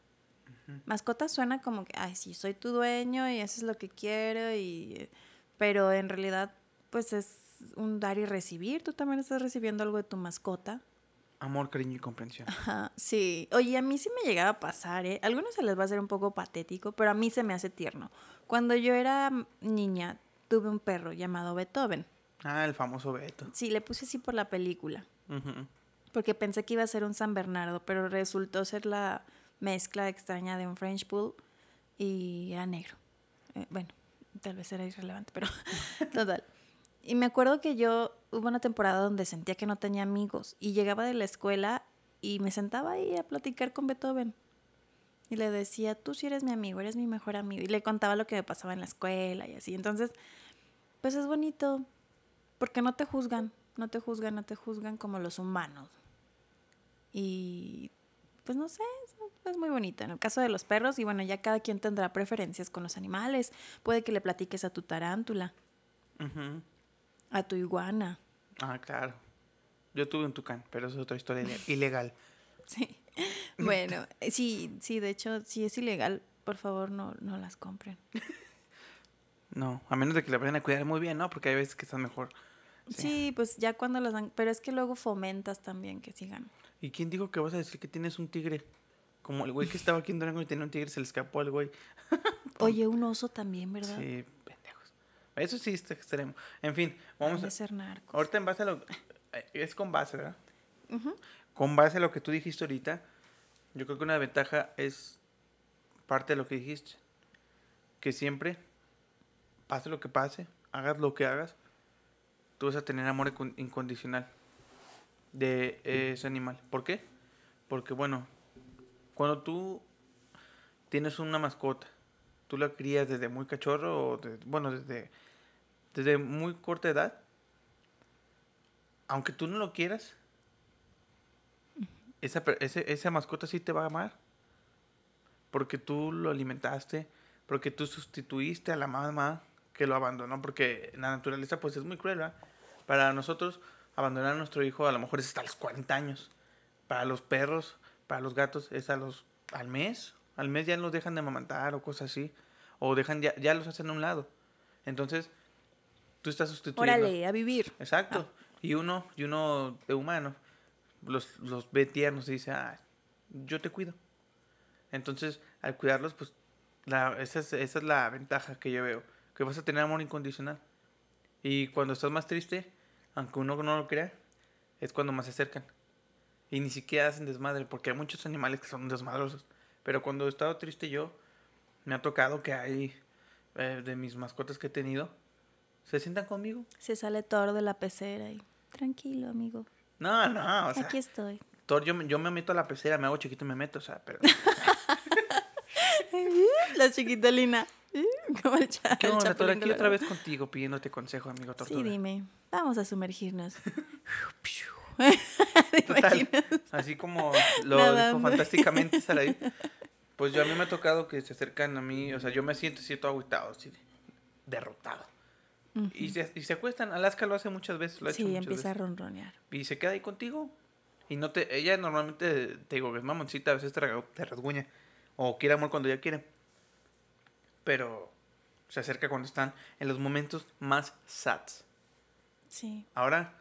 Mascota suena como que, ay, sí, soy tu dueño y eso es lo que quiero, y... pero en realidad pues es un dar y recibir. Tú también estás recibiendo algo de tu mascota. Amor, cariño y comprensión. Ajá, sí. Oye, a mí sí me llegaba a pasar, ¿eh? A algunos se les va a hacer un poco patético, pero a mí se me hace tierno. Cuando yo era niña, tuve un perro llamado Beethoven. Ah, el famoso Beto. Sí, le puse así por la película. Porque pensé que iba a ser un San Bernardo, pero resultó ser la mezcla extraña de un French Bull y era negro. Eh, bueno, tal vez era irrelevante, pero total. Y me acuerdo que yo hubo una temporada donde sentía que no tenía amigos y llegaba de la escuela y me sentaba ahí a platicar con Beethoven. Y le decía, tú sí eres mi amigo, eres mi mejor amigo. Y le contaba lo que me pasaba en la escuela y así. Entonces, pues es bonito, porque no te juzgan, no te juzgan, no te juzgan como los humanos. Y pues no sé, es- muy bonito. En el caso de los perros, y bueno, ya cada quien tendrá preferencias con los animales. Puede que le platiques a tu tarántula, a tu iguana. Ah, claro. Yo tuve un tucán, pero eso es otra historia ile- ilegal. Sí. Bueno, sí, sí, de hecho, si es ilegal, por favor no, no las compren. No, a menos de que la vayan a cuidar muy bien, ¿no? Porque hay veces que están mejor. Sí. pues ya cuando las dan, pero es que luego fomentas también que sigan. ¿Y quién dijo que vas a decir que tienes un tigre? Como el güey que estaba aquí en Durango y tenía un tigre, se le escapó al güey. Oye, un oso también, ¿verdad? Sí, pendejos. Eso sí está extremo. En fin, vamos a... ser narcos. Ahorita en base a lo... eh, Es con base, ¿verdad? Con base a lo que tú dijiste ahorita, yo creo que una ventaja es parte de lo que dijiste. Que siempre, pase lo que pase, hagas lo que hagas, tú vas a tener amor incon- incondicional de ese animal. ¿Por qué? Porque, bueno, cuando tú tienes una mascota, tú la crías desde muy cachorro, o de- bueno, desde, desde muy corta edad, aunque tú no lo quieras, esa, ese- esa mascota sí te va a amar. Porque tú lo alimentaste, porque tú sustituiste a la mamá que lo abandonó, porque la naturaleza pues es muy cruel. Para nosotros, abandonar a nuestro hijo a lo mejor es hasta los 40 años. Para los perros, para los gatos, es a los, al mes. Al mes ya los dejan de amamantar o cosas así. O dejan, ya, ya los hacen a un lado. Entonces, tú estás sustituyendo. Órale, a vivir. Exacto. Y uno, y uno de humano, los, los ve tiernos y dice, ah, yo te cuido. Entonces, al cuidarlos, pues, la, esa, es, esa es la ventaja que yo veo, que vas a tener amor incondicional. Y cuando estás más triste, aunque uno no lo crea, es cuando más se acercan. Y ni siquiera hacen desmadre, porque hay muchos animales que son desmadrosos. Pero cuando he estado triste yo, me ha tocado que hay, eh, de mis mascotas que he tenido, se sientan conmigo. Se sale Thor de la pecera y tranquilo, amigo. No, no, o sea, Aquí estoy. Thor, yo, me- yo me meto a la pecera, me hago chiquito y me meto, o sea, pero... La chiquita Lina. Como el, cha- ¿Qué el onda, Thor? chapulín Aquí otra vez contigo pidiéndote consejo, amigo Tortuga. Sí, dime. Vamos a sumergirnos. ¿Te Total, así como lo Nadando. dijo fantásticamente Saraí. Pues yo a mí me ha tocado que se acercan a mí, o sea, yo me siento todo agüitado, así de- derrotado. y, se, y se acuestan, Alaska lo hace muchas veces, lo ha hecho Sí, muchas empieza a veces. ronronear. Y se queda ahí contigo. Y no te, ella normalmente, te digo, es mamoncita, a veces te, te rasguña. O quiere amor cuando ella quiere. Pero se acerca cuando están en los momentos más sats. Sí. Ahora,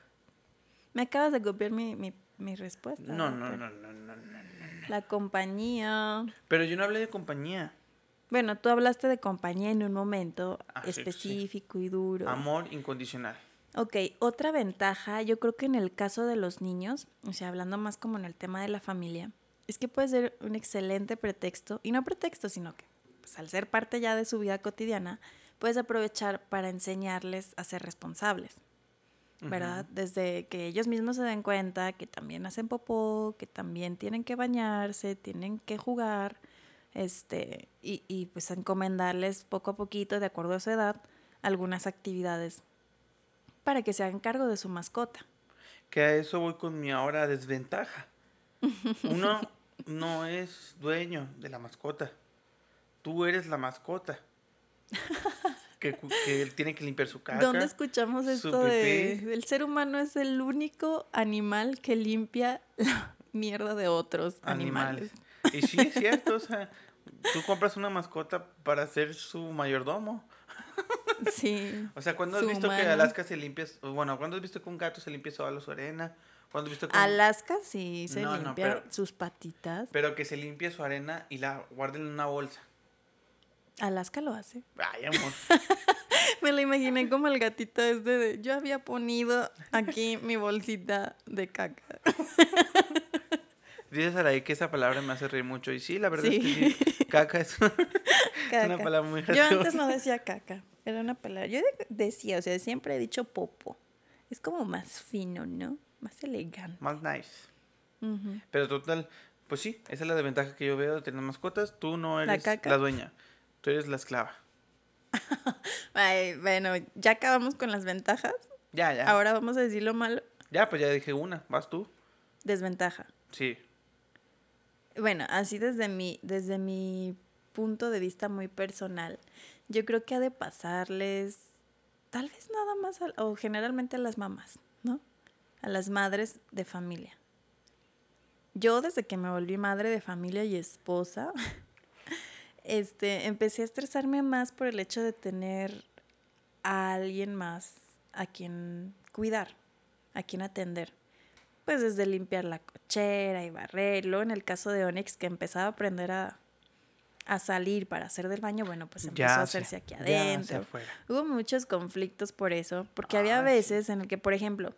Me acabas de copiar mi, mi, mi respuesta. no, no, Pero no, no, no, no. La compañía. Pero yo no hablé de compañía. Bueno, tú hablaste de compañía en un momento Ah, sí, sí. específico y duro. Amor incondicional. Ok, otra ventaja, yo creo que en el caso de los niños, o sea, hablando más como en el tema de la familia, es que puede ser un excelente pretexto, y no pretexto, sino que pues, al ser parte ya de su vida cotidiana, puedes aprovechar para enseñarles a ser responsables, ¿verdad? Desde que ellos mismos se den cuenta que también hacen popó, que también tienen que bañarse, tienen que jugar, este, y, y pues encomendarles poco a poquito, de acuerdo a su edad, algunas actividades para que se hagan cargo de su mascota. Que a eso voy con mi ahora desventaja. Uno no es dueño de la mascota. Tú eres la mascota. Que, él tiene que limpiar su caca. ¿Dónde escuchamos esto de el ser humano es el único animal que limpia la mierda de otros animales? animales. Y sí, es cierto, o sea, tú compras una mascota para ser su mayordomo. Sí. O sea, ¿cuándo has visto que. Alaska se limpia? Bueno, ¿cuándo has visto que un gato se limpia solo su arena? ¿Cuándo has visto que un- Alaska sí se No, no, limpia pero- sus patitas. Pero que se limpie su arena y la guarden en una bolsa. Alaska lo hace. Ay, amor. Me lo imaginé como el gatito este de yo había ponido aquí mi bolsita de caca. Dices Araí que esa palabra me hace reír mucho. Y sí, la verdad es que sí. Caca es una, Caca. una palabra muy Yo graciosa. antes no decía caca, era una palabra. Yo de- decía, o sea, siempre he dicho popo. Es como más fino, ¿no? Más elegante. Más nice. Pero total, pues sí, esa es la desventaja que yo veo de tener mascotas. Tú no eres la, dueña. Tú eres la esclava. Ay, bueno, ya acabamos con las ventajas. Ya, ya. Ahora vamos a decir lo malo. Ya, pues ya dije una. ¿Vas tú? Desventaja. Sí. Bueno, así desde mi, desde mi punto de vista muy personal, yo creo que ha de pasarles, tal vez nada más, a- o generalmente a las mamás, ¿no? A las madres de familia. Yo desde que me volví madre de familia y esposa, este, empecé a estresarme más por el hecho de tener a alguien más a quien cuidar, a quien atender pues desde limpiar la cochera y barrerlo. En el caso de Onyx, que empezaba a aprender a, a salir para hacer del baño, bueno, pues empezó a hacerse se- aquí adentro. Hubo muchos conflictos por eso, porque había Ay, veces en el que, por ejemplo,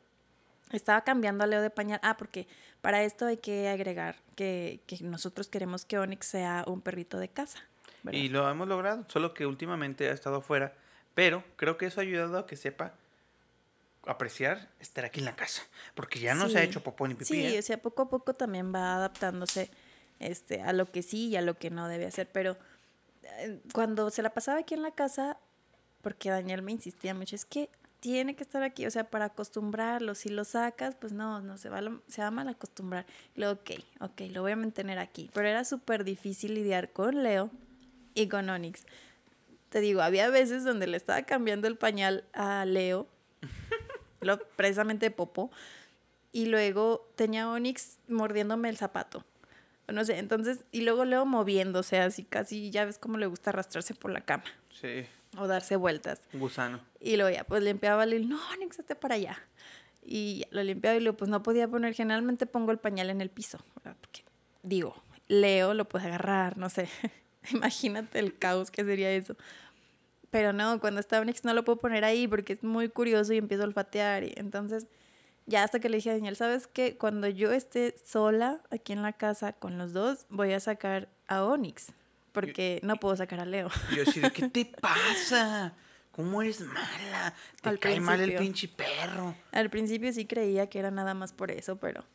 estaba cambiando a Leo de pañal. Ah, porque para esto hay que agregar que, que nosotros queremos que Onyx sea un perrito de casa. ¿Verdad? Y lo hemos logrado, solo que últimamente ha estado afuera. Pero creo que eso ha ayudado a que sepa apreciar estar aquí en la casa. Porque ya no se ha hecho popó ni pipí. Sí, ¿eh? o sea, poco a poco también va adaptándose este, a lo que sí y a lo que no debe hacer. Pero eh, cuando se la pasaba aquí en la casa, porque Daniel me insistía mucho, es que tiene que estar aquí, o sea, para acostumbrarlo. Si lo sacas, pues no, no, se va, se va a mal acostumbrar. Y luego, ok, ok, lo voy a mantener aquí. Pero era súper difícil lidiar con Leo y con Onyx. Te digo, había veces donde le estaba cambiando el pañal a Leo, lo, precisamente de popó, y luego tenía Onyx mordiéndome el zapato. No sé, entonces, y luego Leo moviéndose así casi, ya ves cómo le gusta arrastrarse por la cama Sí, o darse vueltas. gusano. Y luego ya, pues limpiaba, le no, Onyx, hazte para allá. Y lo limpiaba y luego, pues no podía poner, generalmente pongo el pañal en el piso, ¿verdad? Porque, digo, Leo lo puede agarrar, no sé. Imagínate el caos que sería eso. Pero no, cuando está Onyx no lo puedo poner ahí porque es muy curioso y empiezo a olfatear. Y entonces, ya hasta que le dije a Daniel, ¿sabes qué? Cuando yo esté sola aquí en la casa con los dos, voy a sacar a Onyx. Porque no puedo sacar a Leo. Yo de, ¿qué te pasa? ¿Cómo eres mala? Te Al cae mal el pinche perro. Al principio sí creía que era nada más por eso, pero.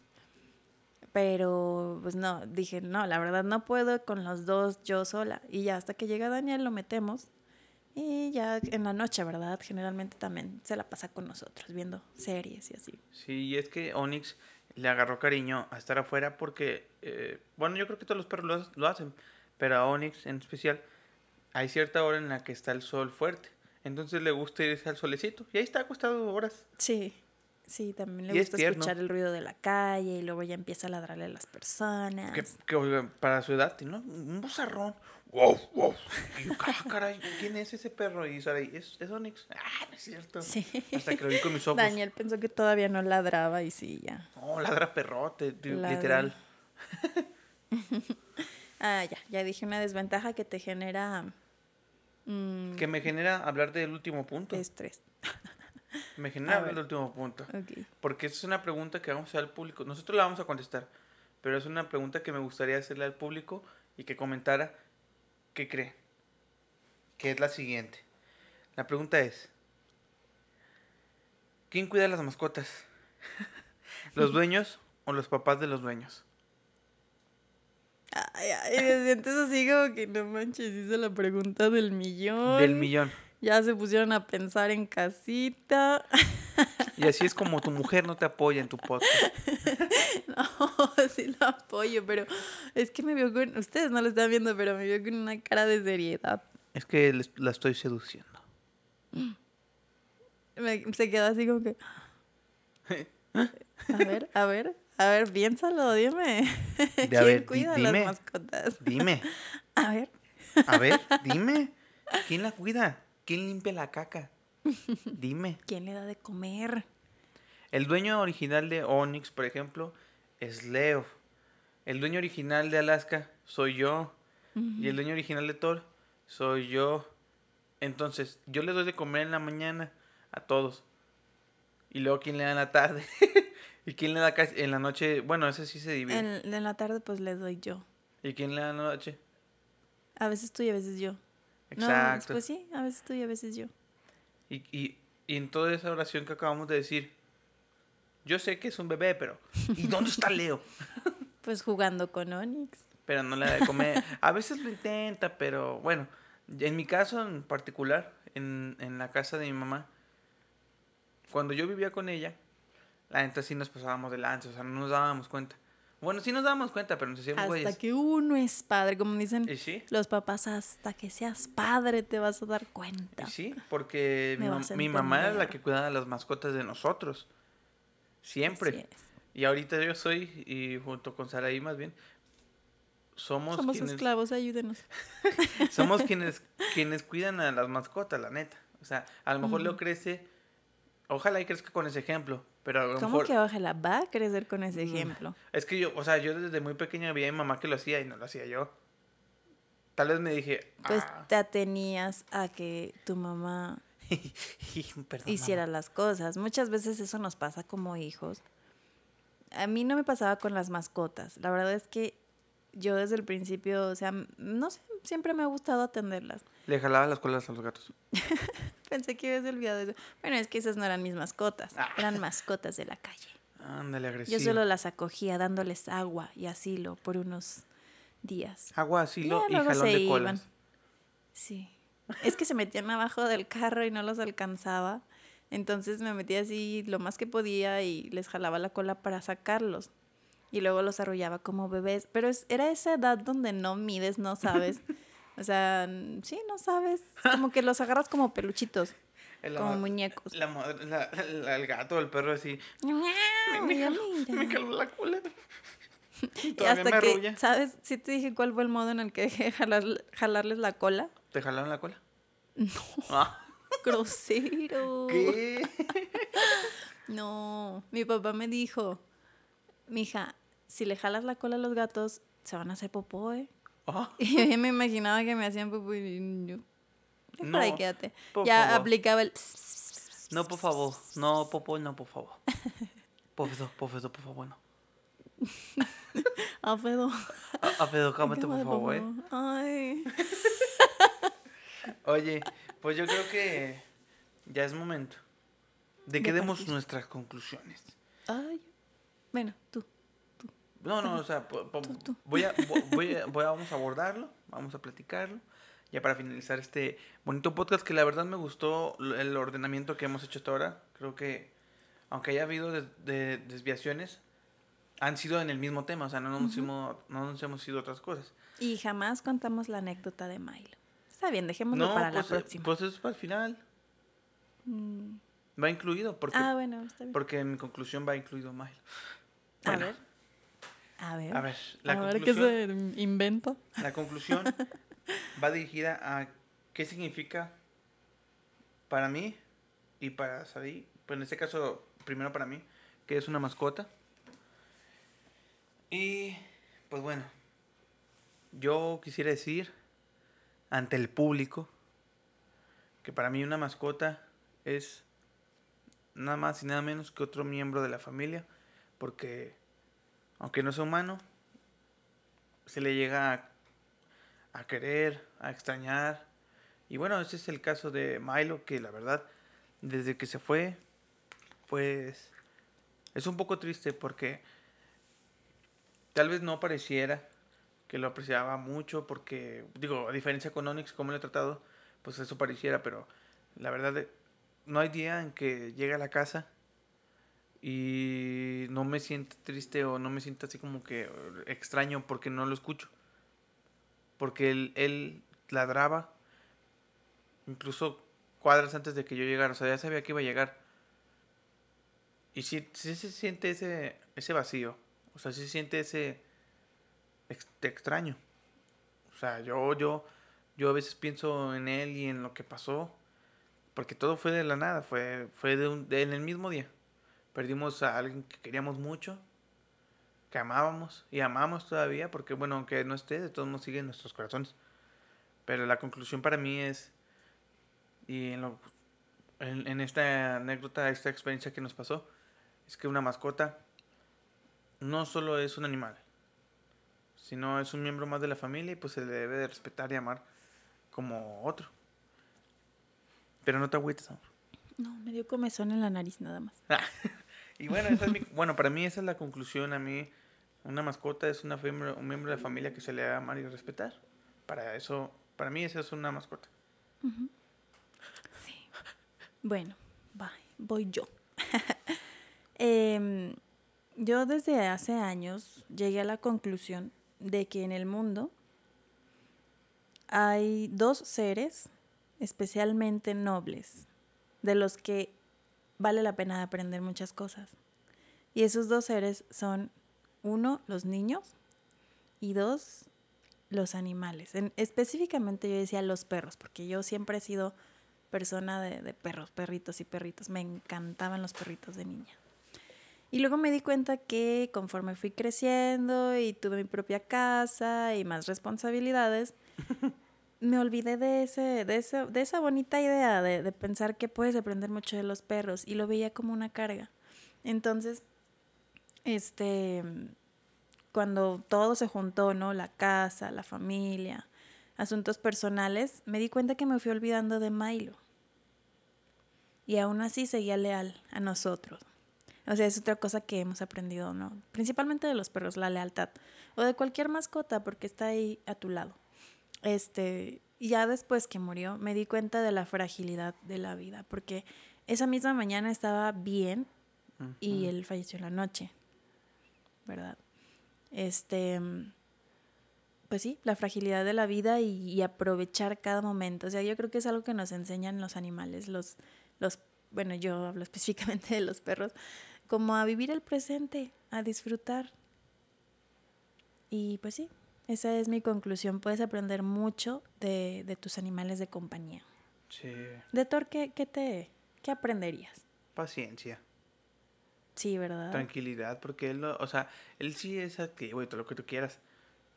Pero, pues no, dije, no, la verdad no puedo con los dos yo sola. Y ya hasta que llega Daniel lo metemos. Y ya en la noche, ¿verdad? Generalmente también se la pasa con nosotros, viendo series y así. Sí, y es que Onyx le agarró cariño a estar afuera porque, eh, bueno, yo creo que todos los perros lo, lo hacen, pero a Onyx en especial hay cierta hora en la que está el sol fuerte. Entonces le gusta irse al solecito y ahí está acostado horas. Sí, sí, también le Y gusta escuchar el ruido de la calle y luego ya empieza a ladrarle a las personas. Que, para su edad, tiene un bozarrón. Wow, wow. Y yo, ah, caray, ¿quién es ese perro? Y Sara, es, es Onyx. Ah, no es cierto. Sí. Hasta que lo vi con mis ojos. Daniel pensó que todavía no ladraba y sí, ya. No, ladra perrote, Ladra. literal. Ah, ya, ya dije una desventaja que te genera mm, Que me genera hablar del último punto. estrés. Me genera del último punto. Porque esa es una pregunta que vamos a hacer al público. Nosotros la vamos a contestar. Pero es una pregunta que me gustaría hacerle al público y que comentara qué cree. Que es la siguiente. La pregunta es: ¿Quién cuida las mascotas? ¿Los dueños o los papás de los dueños? Ay, ay, me sientes así como que no manches, hice la pregunta del millón. Del millón. Ya se pusieron a pensar en casita. Y así es como tu mujer no te apoya en tu podcast. No, sí lo apoyo, pero es que me vio con. Ustedes no lo están viendo, pero me vio con una cara de seriedad. Es que les- la estoy seduciendo. Me- se quedó así como que. A ver, a ver, a ver, piénsalo, dime. De, ¿Quién di- cuida dime. las mascotas? Dime. A ver. A ver, dime. ¿Quién la cuida? ¿Quién limpia la caca? Dime. ¿Quién le da de comer? El dueño original de Onyx, por ejemplo, es Leo. El dueño original de Alaska soy yo. Y el dueño original de Thor soy yo. Entonces, yo le doy de comer en la mañana a todos. Y luego, ¿quién le da en la tarde? ¿Y quién le da en la noche? Bueno, ese sí se divide. En, en, la tarde, pues le doy yo. ¿Y quién le da en la noche? A veces tú y a veces yo. Exacto. pues sí, a veces tú y a veces yo. Y, y, y en toda esa oración que acabamos de decir, yo sé que es un bebé, pero ¿y dónde está Leo? pues jugando con Onix. Pero no le da de comer. A veces lo intenta, pero bueno, en mi caso en particular, en, en la casa de mi mamá, cuando yo vivía con ella, la gente sí nos pasábamos de lanza, o sea, no nos dábamos cuenta. Bueno, sí nos dábamos cuenta, pero nos hacíamos Hasta que uno es padre, como dicen los papás, hasta que seas padre te vas a dar cuenta. sí, porque mi, mi mamá era la que cuidaba las mascotas de nosotros. Siempre. Y ahorita yo soy, y junto con Saraí más bien, somos... Somos esclavos, ayúdenos. somos quienes, quienes cuidan a las mascotas, la neta. O sea, a lo mejor Leo crece, ojalá y crezca con ese ejemplo, pero a lo ¿Cómo que ojalá va a crecer con ese mm, ejemplo? Es que yo, o sea, yo desde muy pequeño veía a mi mamá que lo hacía y no lo hacía yo. Tal vez me dije... Pues ah". te atenías a que tu mamá hiciera las cosas. Muchas veces eso nos pasa como hijos. A mí no me pasaba con las mascotas. La verdad es que yo desde el principio, o sea, no sé, siempre me ha gustado atenderlas. Le jalaba las colas a los gatos. Pensé que habías olvidado eso. Bueno, es que esas no eran mis mascotas, ah. eran mascotas de la calle. Ándale, agresivo. Yo solo las acogía dándoles agua y asilo por unos días. Agua, asilo y, jalón de colas. Sí. Es que se metían abajo del carro y no los alcanzaba. Entonces me metía así lo más que podía y les jalaba la cola para sacarlos. Y luego los arrollaba como bebés. Pero es, era esa edad donde no mides, no sabes. O sea, sí, no sabes. Como que los agarras como peluchitos. como muñecos. el gato, el perro así. me, caló, la cola. Y hasta que, ¿sabes? Sí te dije cuál fue el modo en el que dejé jalar, jalarles la cola. ¿Te jalaron la cola? No. Ah. Grosero. ¿Qué? no, mi papá me dijo, mija, si le jalas la cola a los gatos, se van a hacer popó, ¿eh? Ah. Y yo me imaginaba que me hacían popó y yo... No, ahí quédate. Ya aplicaba el... No, por favor. No, popó, no, por favor. Profesor, profesor, por favor, no. Alfredo. Alfredo, cámate, por favor, ¿eh? Ay. Oye, pues yo creo que ya es momento de que demos nuestras conclusiones. Ay, bueno, tú. tú no, no, o sea, Voy, a, voy, a, vamos a abordarlo, vamos a platicarlo. Ya para finalizar este bonito podcast que la verdad me gustó el ordenamiento que hemos hecho hasta ahora. Creo que, aunque haya habido de, desviaciones, han sido en el mismo tema, o sea, no nos, hemos, no nos hemos ido otras cosas. Y jamás contamos la anécdota de Milo. Está bien, dejémoslo para la pues, próxima. Pues eso es para el final. Mm. Va incluido. Porque, ah, bueno, está bien. Porque en mi conclusión va incluido Milo. A ver. A ver. A ver, la a ver qué se invento. La conclusión va dirigida a qué significa para mí y para Sadie, pues en este caso, primero para mí, que es una mascota. Y pues bueno, yo quisiera decir ante el público que para mí una mascota es nada más y nada menos que otro miembro de la familia, porque aunque no sea humano, se le llega a, querer, a extrañar. Y bueno, ese es el caso de Milo, que la verdad, desde que se fue, pues es un poco triste porque tal vez no pareciera que lo apreciaba mucho porque, digo, a diferencia con Onyx, como lo he tratado, pues eso pareciera, pero la verdad no hay día en que llegue a la casa y no me sienta triste o no me sienta así como que extraño porque no lo escucho. Porque él, él ladraba incluso cuadras antes de que yo llegara, o sea, ya sabía que iba a llegar. Y sí, sí se siente ese, ese vacío, o sea, sí se siente ese extraño. O sea, yo, yo, yo a veces pienso en él y en lo que pasó. Porque todo fue de la nada, fue, fue de un, en el mismo día. Perdimos a alguien que queríamos mucho, que amábamos y amamos todavía, porque bueno, aunque no esté, de todos modos sigue en nuestros corazones. Pero la conclusión para mí es, y en, lo- en, en esta anécdota, esta experiencia que nos pasó, es que una mascota no solo es un animal, sino es un miembro más de la familia y pues se le debe de respetar y amar como otro. Pero no te agüites, amor. No, me dio comezón en la nariz nada más. Y bueno, esa es mi- bueno, para mí esa es la conclusión. A mí, una mascota es una un miembro de la familia que se le debe amar y respetar. Para eso, para mí esa es una mascota. Bueno, bye, voy yo. Em, yo desde hace años llegué a la conclusión de que en el mundo hay dos seres especialmente nobles, de los que vale la pena aprender muchas cosas. Y esos dos seres son, uno, los niños y dos, los animales. En- específicamente yo decía los perros, porque yo siempre he sido persona de, de perros, perritos y perritos. Me encantaban los perritos de niña. Y luego me di cuenta que conforme fui creciendo y tuve mi propia casa y más responsabilidades, me olvidé de, ese, de, ese- de esa bonita idea de, de pensar que puedes aprender mucho de los perros y lo veía como una carga. Entonces, este, cuando todo se juntó, ¿no? La casa, la familia, asuntos personales, me di cuenta que me fui olvidando de Milo. Y aún así seguía leal a nosotros. O sea, es otra cosa que hemos aprendido, ¿no? Principalmente de los perros, la lealtad. O de cualquier mascota, porque está ahí a tu lado. Este, ya después que murió, me di cuenta de la fragilidad de la vida, porque esa misma mañana estaba bien y él falleció en la noche, ¿verdad? Este, pues sí, la fragilidad de la vida y, y aprovechar cada momento. O sea, yo creo que es algo que nos enseñan los animales, los, los, bueno, yo hablo específicamente de los perros, como a vivir el presente, a disfrutar. Y pues sí, esa es mi conclusión. Puedes aprender mucho de, de tus animales de compañía. Sí, De Thor, ¿qué, qué te, qué aprenderías? paciencia, Sí, ¿verdad? tranquilidad, porque él, no- o sea, él sí es activo y todo lo que tú quieras.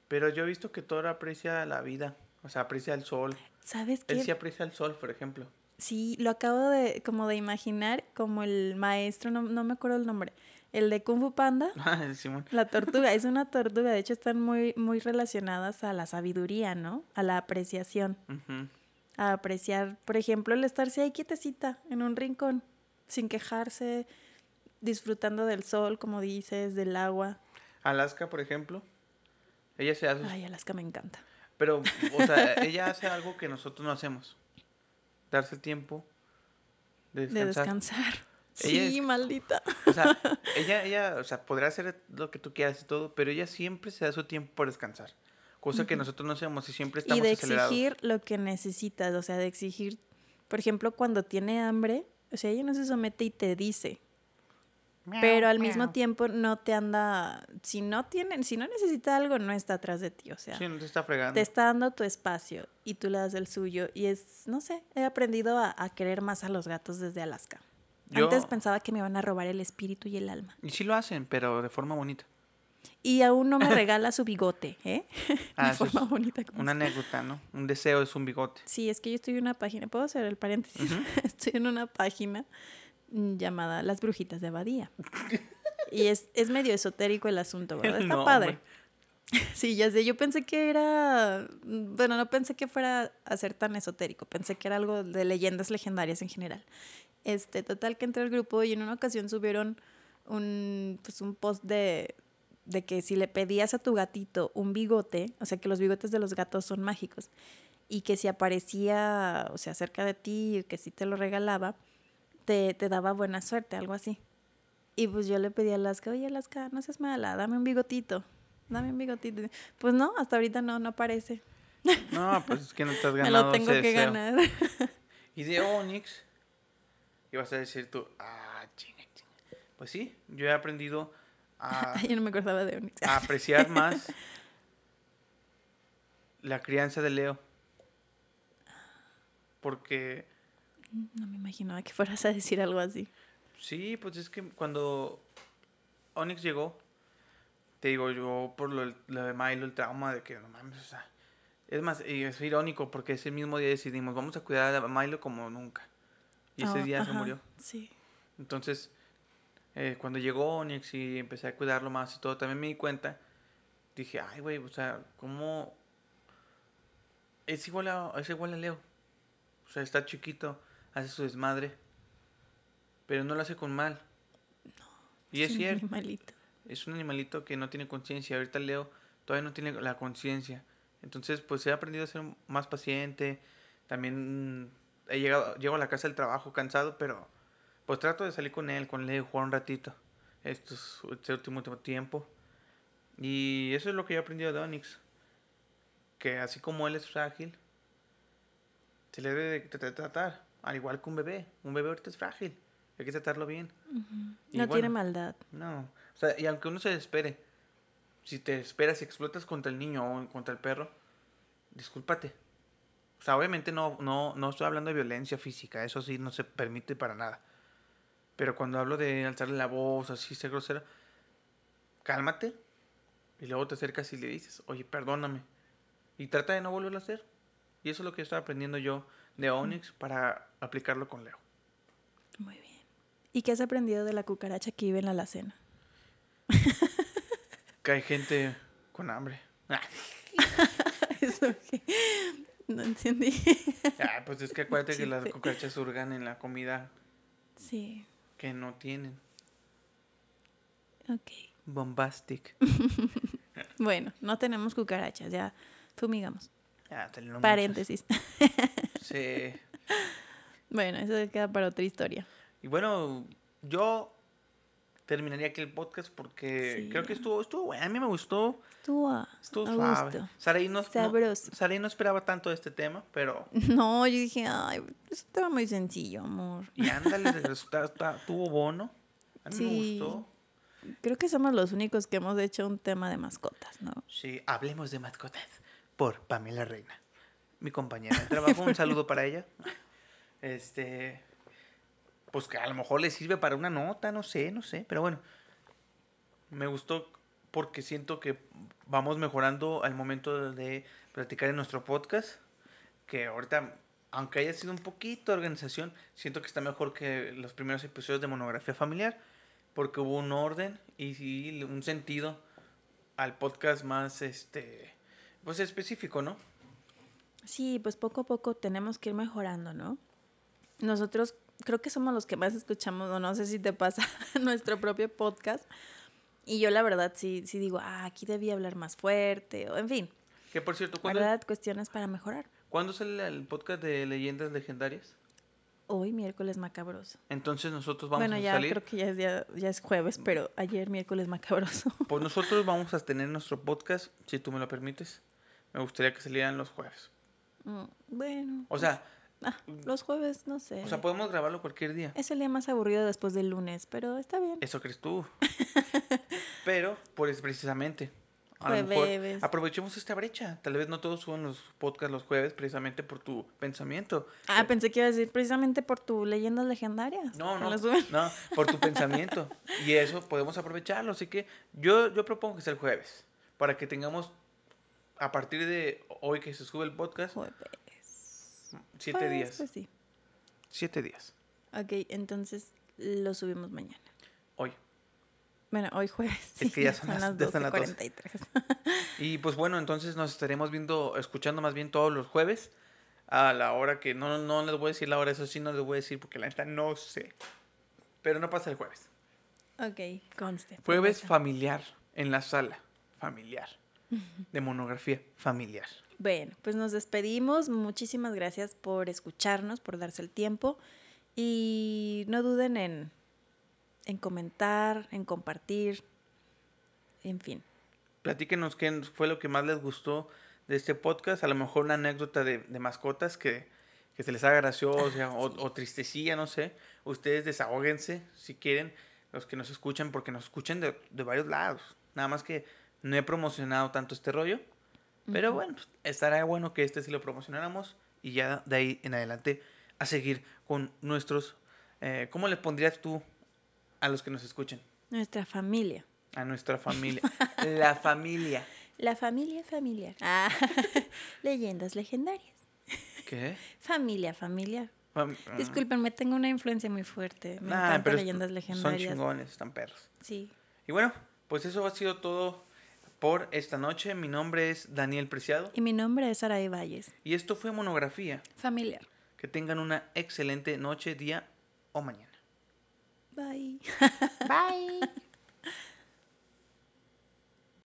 Pero yo he visto que Thor aprecia la vida, o sea, aprecia el sol. ¿Sabes Él qué? sí aprecia el sol, por ejemplo. Sí, lo acabo de como de imaginar como el maestro, no, no me acuerdo el nombre, el de Kung Fu Panda, Ah, el Simón. la tortuga, es una tortuga, de hecho están muy, muy relacionadas a la sabiduría, ¿no? A la apreciación, a apreciar, por ejemplo, el estarse ahí quietecita en un rincón, sin quejarse, disfrutando del sol, como dices, del agua. Alaska, por ejemplo, ella se hace Ay, Alaska me encanta. Pero, o sea, ella hace algo que nosotros no hacemos. Darse tiempo de De descansar. Ella Sí, es- maldita. O sea, ella, ella, o sea, podrá hacer lo que tú quieras y todo, pero ella siempre se da su tiempo por descansar. Cosa que nosotros no hacemos y siempre estamos y de acelerados. exigir lo que necesitas, o sea, de exigir, por ejemplo, cuando tiene hambre, o sea, ella no se somete y te dice, pero al mismo tiempo no te anda, si no tiene, si no necesita algo, no está atrás de ti, o sea, Sí, no te está fregando. te está dando tu espacio y tú le das el suyo y es, no sé, he aprendido a, a querer más a los gatos desde Alaska. Yo- Antes pensaba que me iban a robar el espíritu y el alma. Y sí lo hacen, pero de forma bonita. Y aún no me regala su bigote, ¿eh? Ah, de forma es bonita. Una anécdota, ¿no? Un deseo es un bigote. Sí, es que yo estoy en una página, ¿puedo hacer el paréntesis? estoy en una página llamada Las Brujitas de Abadía. y es, es medio esotérico el asunto, ¿verdad? Está No, padre. hombre. Sí, ya sé, yo pensé que era, bueno, no pensé que fuera a ser tan esotérico, pensé que era algo de leyendas legendarias en general. Este, total que entré al grupo y en una ocasión subieron un, pues un post de, de que si le pedías a tu gatito un bigote, o sea que los bigotes de los gatos son mágicos, y que si aparecía, o sea, cerca de ti, que si te lo regalaba, te, te daba buena suerte, algo así. Y pues yo le pedí a Alaska, oye Alaska, no seas mala, dame un bigotito, dame un bigotito. Pues no, hasta ahorita no, no aparece. No, pues es que no te has Me ganado lo tengo ese que deseo. ganar. Y de Onix, y vas a decir tú, ah, chinga, chinga. Pues sí, yo he aprendido a, yo no me acordaba de Onix. a apreciar más la crianza de Leo. Porque No me imaginaba que fueras a decir algo así. Sí, pues es que cuando Onyx llegó, te digo, yo por lo, lo de Milo, el trauma de que no mames, o sea. Es más, y es irónico porque ese mismo día decidimos, vamos a cuidar a Milo como nunca. Y ese Ah, día se murió. Sí. Entonces, eh, cuando llegó Onyx y empecé a cuidarlo más y todo, también me di cuenta, dije, ay, güey, o sea, ¿cómo? Es igual a, es igual a Leo. O sea, está chiquito, hace su desmadre, pero no lo hace con mal. Y es un cierto, animalito. es un animalito que no tiene conciencia. Ahorita Leo todavía no tiene la conciencia. Entonces, pues he aprendido a ser más paciente. También he llegado, llego a la casa del trabajo cansado, pero pues trato de salir con él, con Leo, jugar un ratito. Estos, este último tiempo. Y eso es lo que yo he aprendido de Onyx. Que así como él es frágil, se le debe de tra- tratar. Al igual que un bebé. Un bebé ahorita es frágil. Hay que tratarlo bien. Y No tiene bueno, maldad. no, o sea, y aunque uno se espere, si te esperas y explotas contra el niño o contra el perro, discúlpate. O sea, obviamente no, no, no estoy hablando de violencia física, eso sí no se permite para nada. Pero cuando hablo de alzarle la voz, así ser grosero, cálmate y luego te acercas y le dices, oye, perdóname. Y trata de no volverlo a hacer. Y eso es lo que estoy aprendiendo yo de Onyx para aplicarlo con Leo. Muy bien. ¿Y qué has aprendido de la cucaracha que vive en la alacena? Que hay gente con hambre. Ah. Eso no entendí. Ah, pues es que acuérdate que las cucarachas hurgan en la comida Sí, que no tienen. ok. Bombastic. Bueno, no tenemos cucarachas, ya fumigamos. Ah, te lo nombras. Paréntesis. Sí. Bueno, eso queda para otra historia. Y bueno, yo terminaría aquí el podcast porque Sí. creo que estuvo, estuvo bueno. A mí me gustó. Estuvo Estuvo suave. Saraí no, no, no esperaba tanto de este tema, pero. No, yo dije, ay, es un tema muy sencillo, amor. Y ándale, resultado tuvo bono. A mí Sí. me gustó. Creo que somos los únicos que hemos hecho un tema de mascotas, ¿no? Sí, hablemos de mascotas por Pamela Reina, mi compañera de trabajo. Un saludo para ella. Este, pues que a lo mejor le sirve para una nota, no sé, no sé, pero bueno, me gustó porque siento que vamos mejorando al momento de platicar en nuestro podcast, que ahorita, aunque haya sido un poquito de organización, siento que está mejor que los primeros episodios de monografía familiar, porque hubo un orden y sí, un sentido al podcast más, este, pues específico, ¿no? Sí, pues poco a poco tenemos que ir mejorando, ¿no? Nosotros creo que somos los que más escuchamos, o no sé si te pasa, nuestro propio podcast. Y yo la verdad sí, sí digo, ah, aquí debía hablar más fuerte, o en fin, Que por cierto, ¿cuándo, ¿verdad? Cuestiones para mejorar. ¿cuándo sale el podcast de leyendas legendarias? Hoy miércoles macabroso. Entonces nosotros vamos bueno, a ya salir. creo que ya es, ya, ya es jueves, pero ayer miércoles macabroso. Pues nosotros vamos a tener nuestro podcast, si tú me lo permites. Me gustaría que salieran los jueves. Mm, bueno. O sea, ah, los jueves, no sé. o sea, podemos grabarlo cualquier día. Es el día más aburrido después del lunes, pero está bien. Eso crees tú. Pero, pues precisamente. A lo mejor Jueves. aprovechemos esta brecha. Tal vez no todos suben los podcasts los jueves precisamente por tu pensamiento. Ah, pensé que iba a decir precisamente por tu leyendas legendarias. No, no, no, por tu pensamiento. Y eso podemos aprovecharlo. Así que yo, yo propongo que sea el jueves. Para que tengamos, a partir de hoy que se sube el podcast, Jueves. Siete Jueves, días. Pues sí. Siete días. Ok, entonces lo subimos mañana. Hoy. Bueno, hoy jueves. Es que ya son las- las 12:43. Y pues bueno, entonces nos estaremos viendo, escuchando más bien todos los jueves. A la hora que no, no les voy a decir la hora, eso sí no les voy a decir porque la neta no sé. Pero no pasa el jueves. ok, conste. Jueves familiar, en la sala familiar. De monografía familiar. Bueno, pues nos despedimos. Muchísimas gracias por escucharnos, por darse el tiempo. Y no duden en, en comentar, en compartir. En fin. Platíquenos qué fue lo que más les gustó de este podcast. A lo mejor una anécdota de, de mascotas que, que se les haga graciosa o, o tristecilla, no sé. Ustedes desahóguense si quieren, los que nos escuchan, porque nos escuchan de, de varios lados. Nada más que no he promocionado tanto este rollo. Pero bueno, pues, estará bueno que este sí lo promocionáramos y ya de ahí en adelante a seguir con nuestros... Eh, ¿Cómo le pondrías tú a los que nos escuchen? Nuestra familia. A nuestra familia. La familia. La familia familiar. Ah, leyendas legendarias. ¿Qué? Familia familiar. Fam- Discúlpenme, tengo una influencia muy fuerte. Me Nah, encantan leyendas Son legendarias. chingones, están perros. Sí. Y bueno, pues eso ha sido todo por esta noche. Mi nombre es Daniel Preciado Y mi nombre es Araí Valles. y esto fue Monografía. Familiar. Que tengan una excelente noche, día o mañana. Bye. Bye.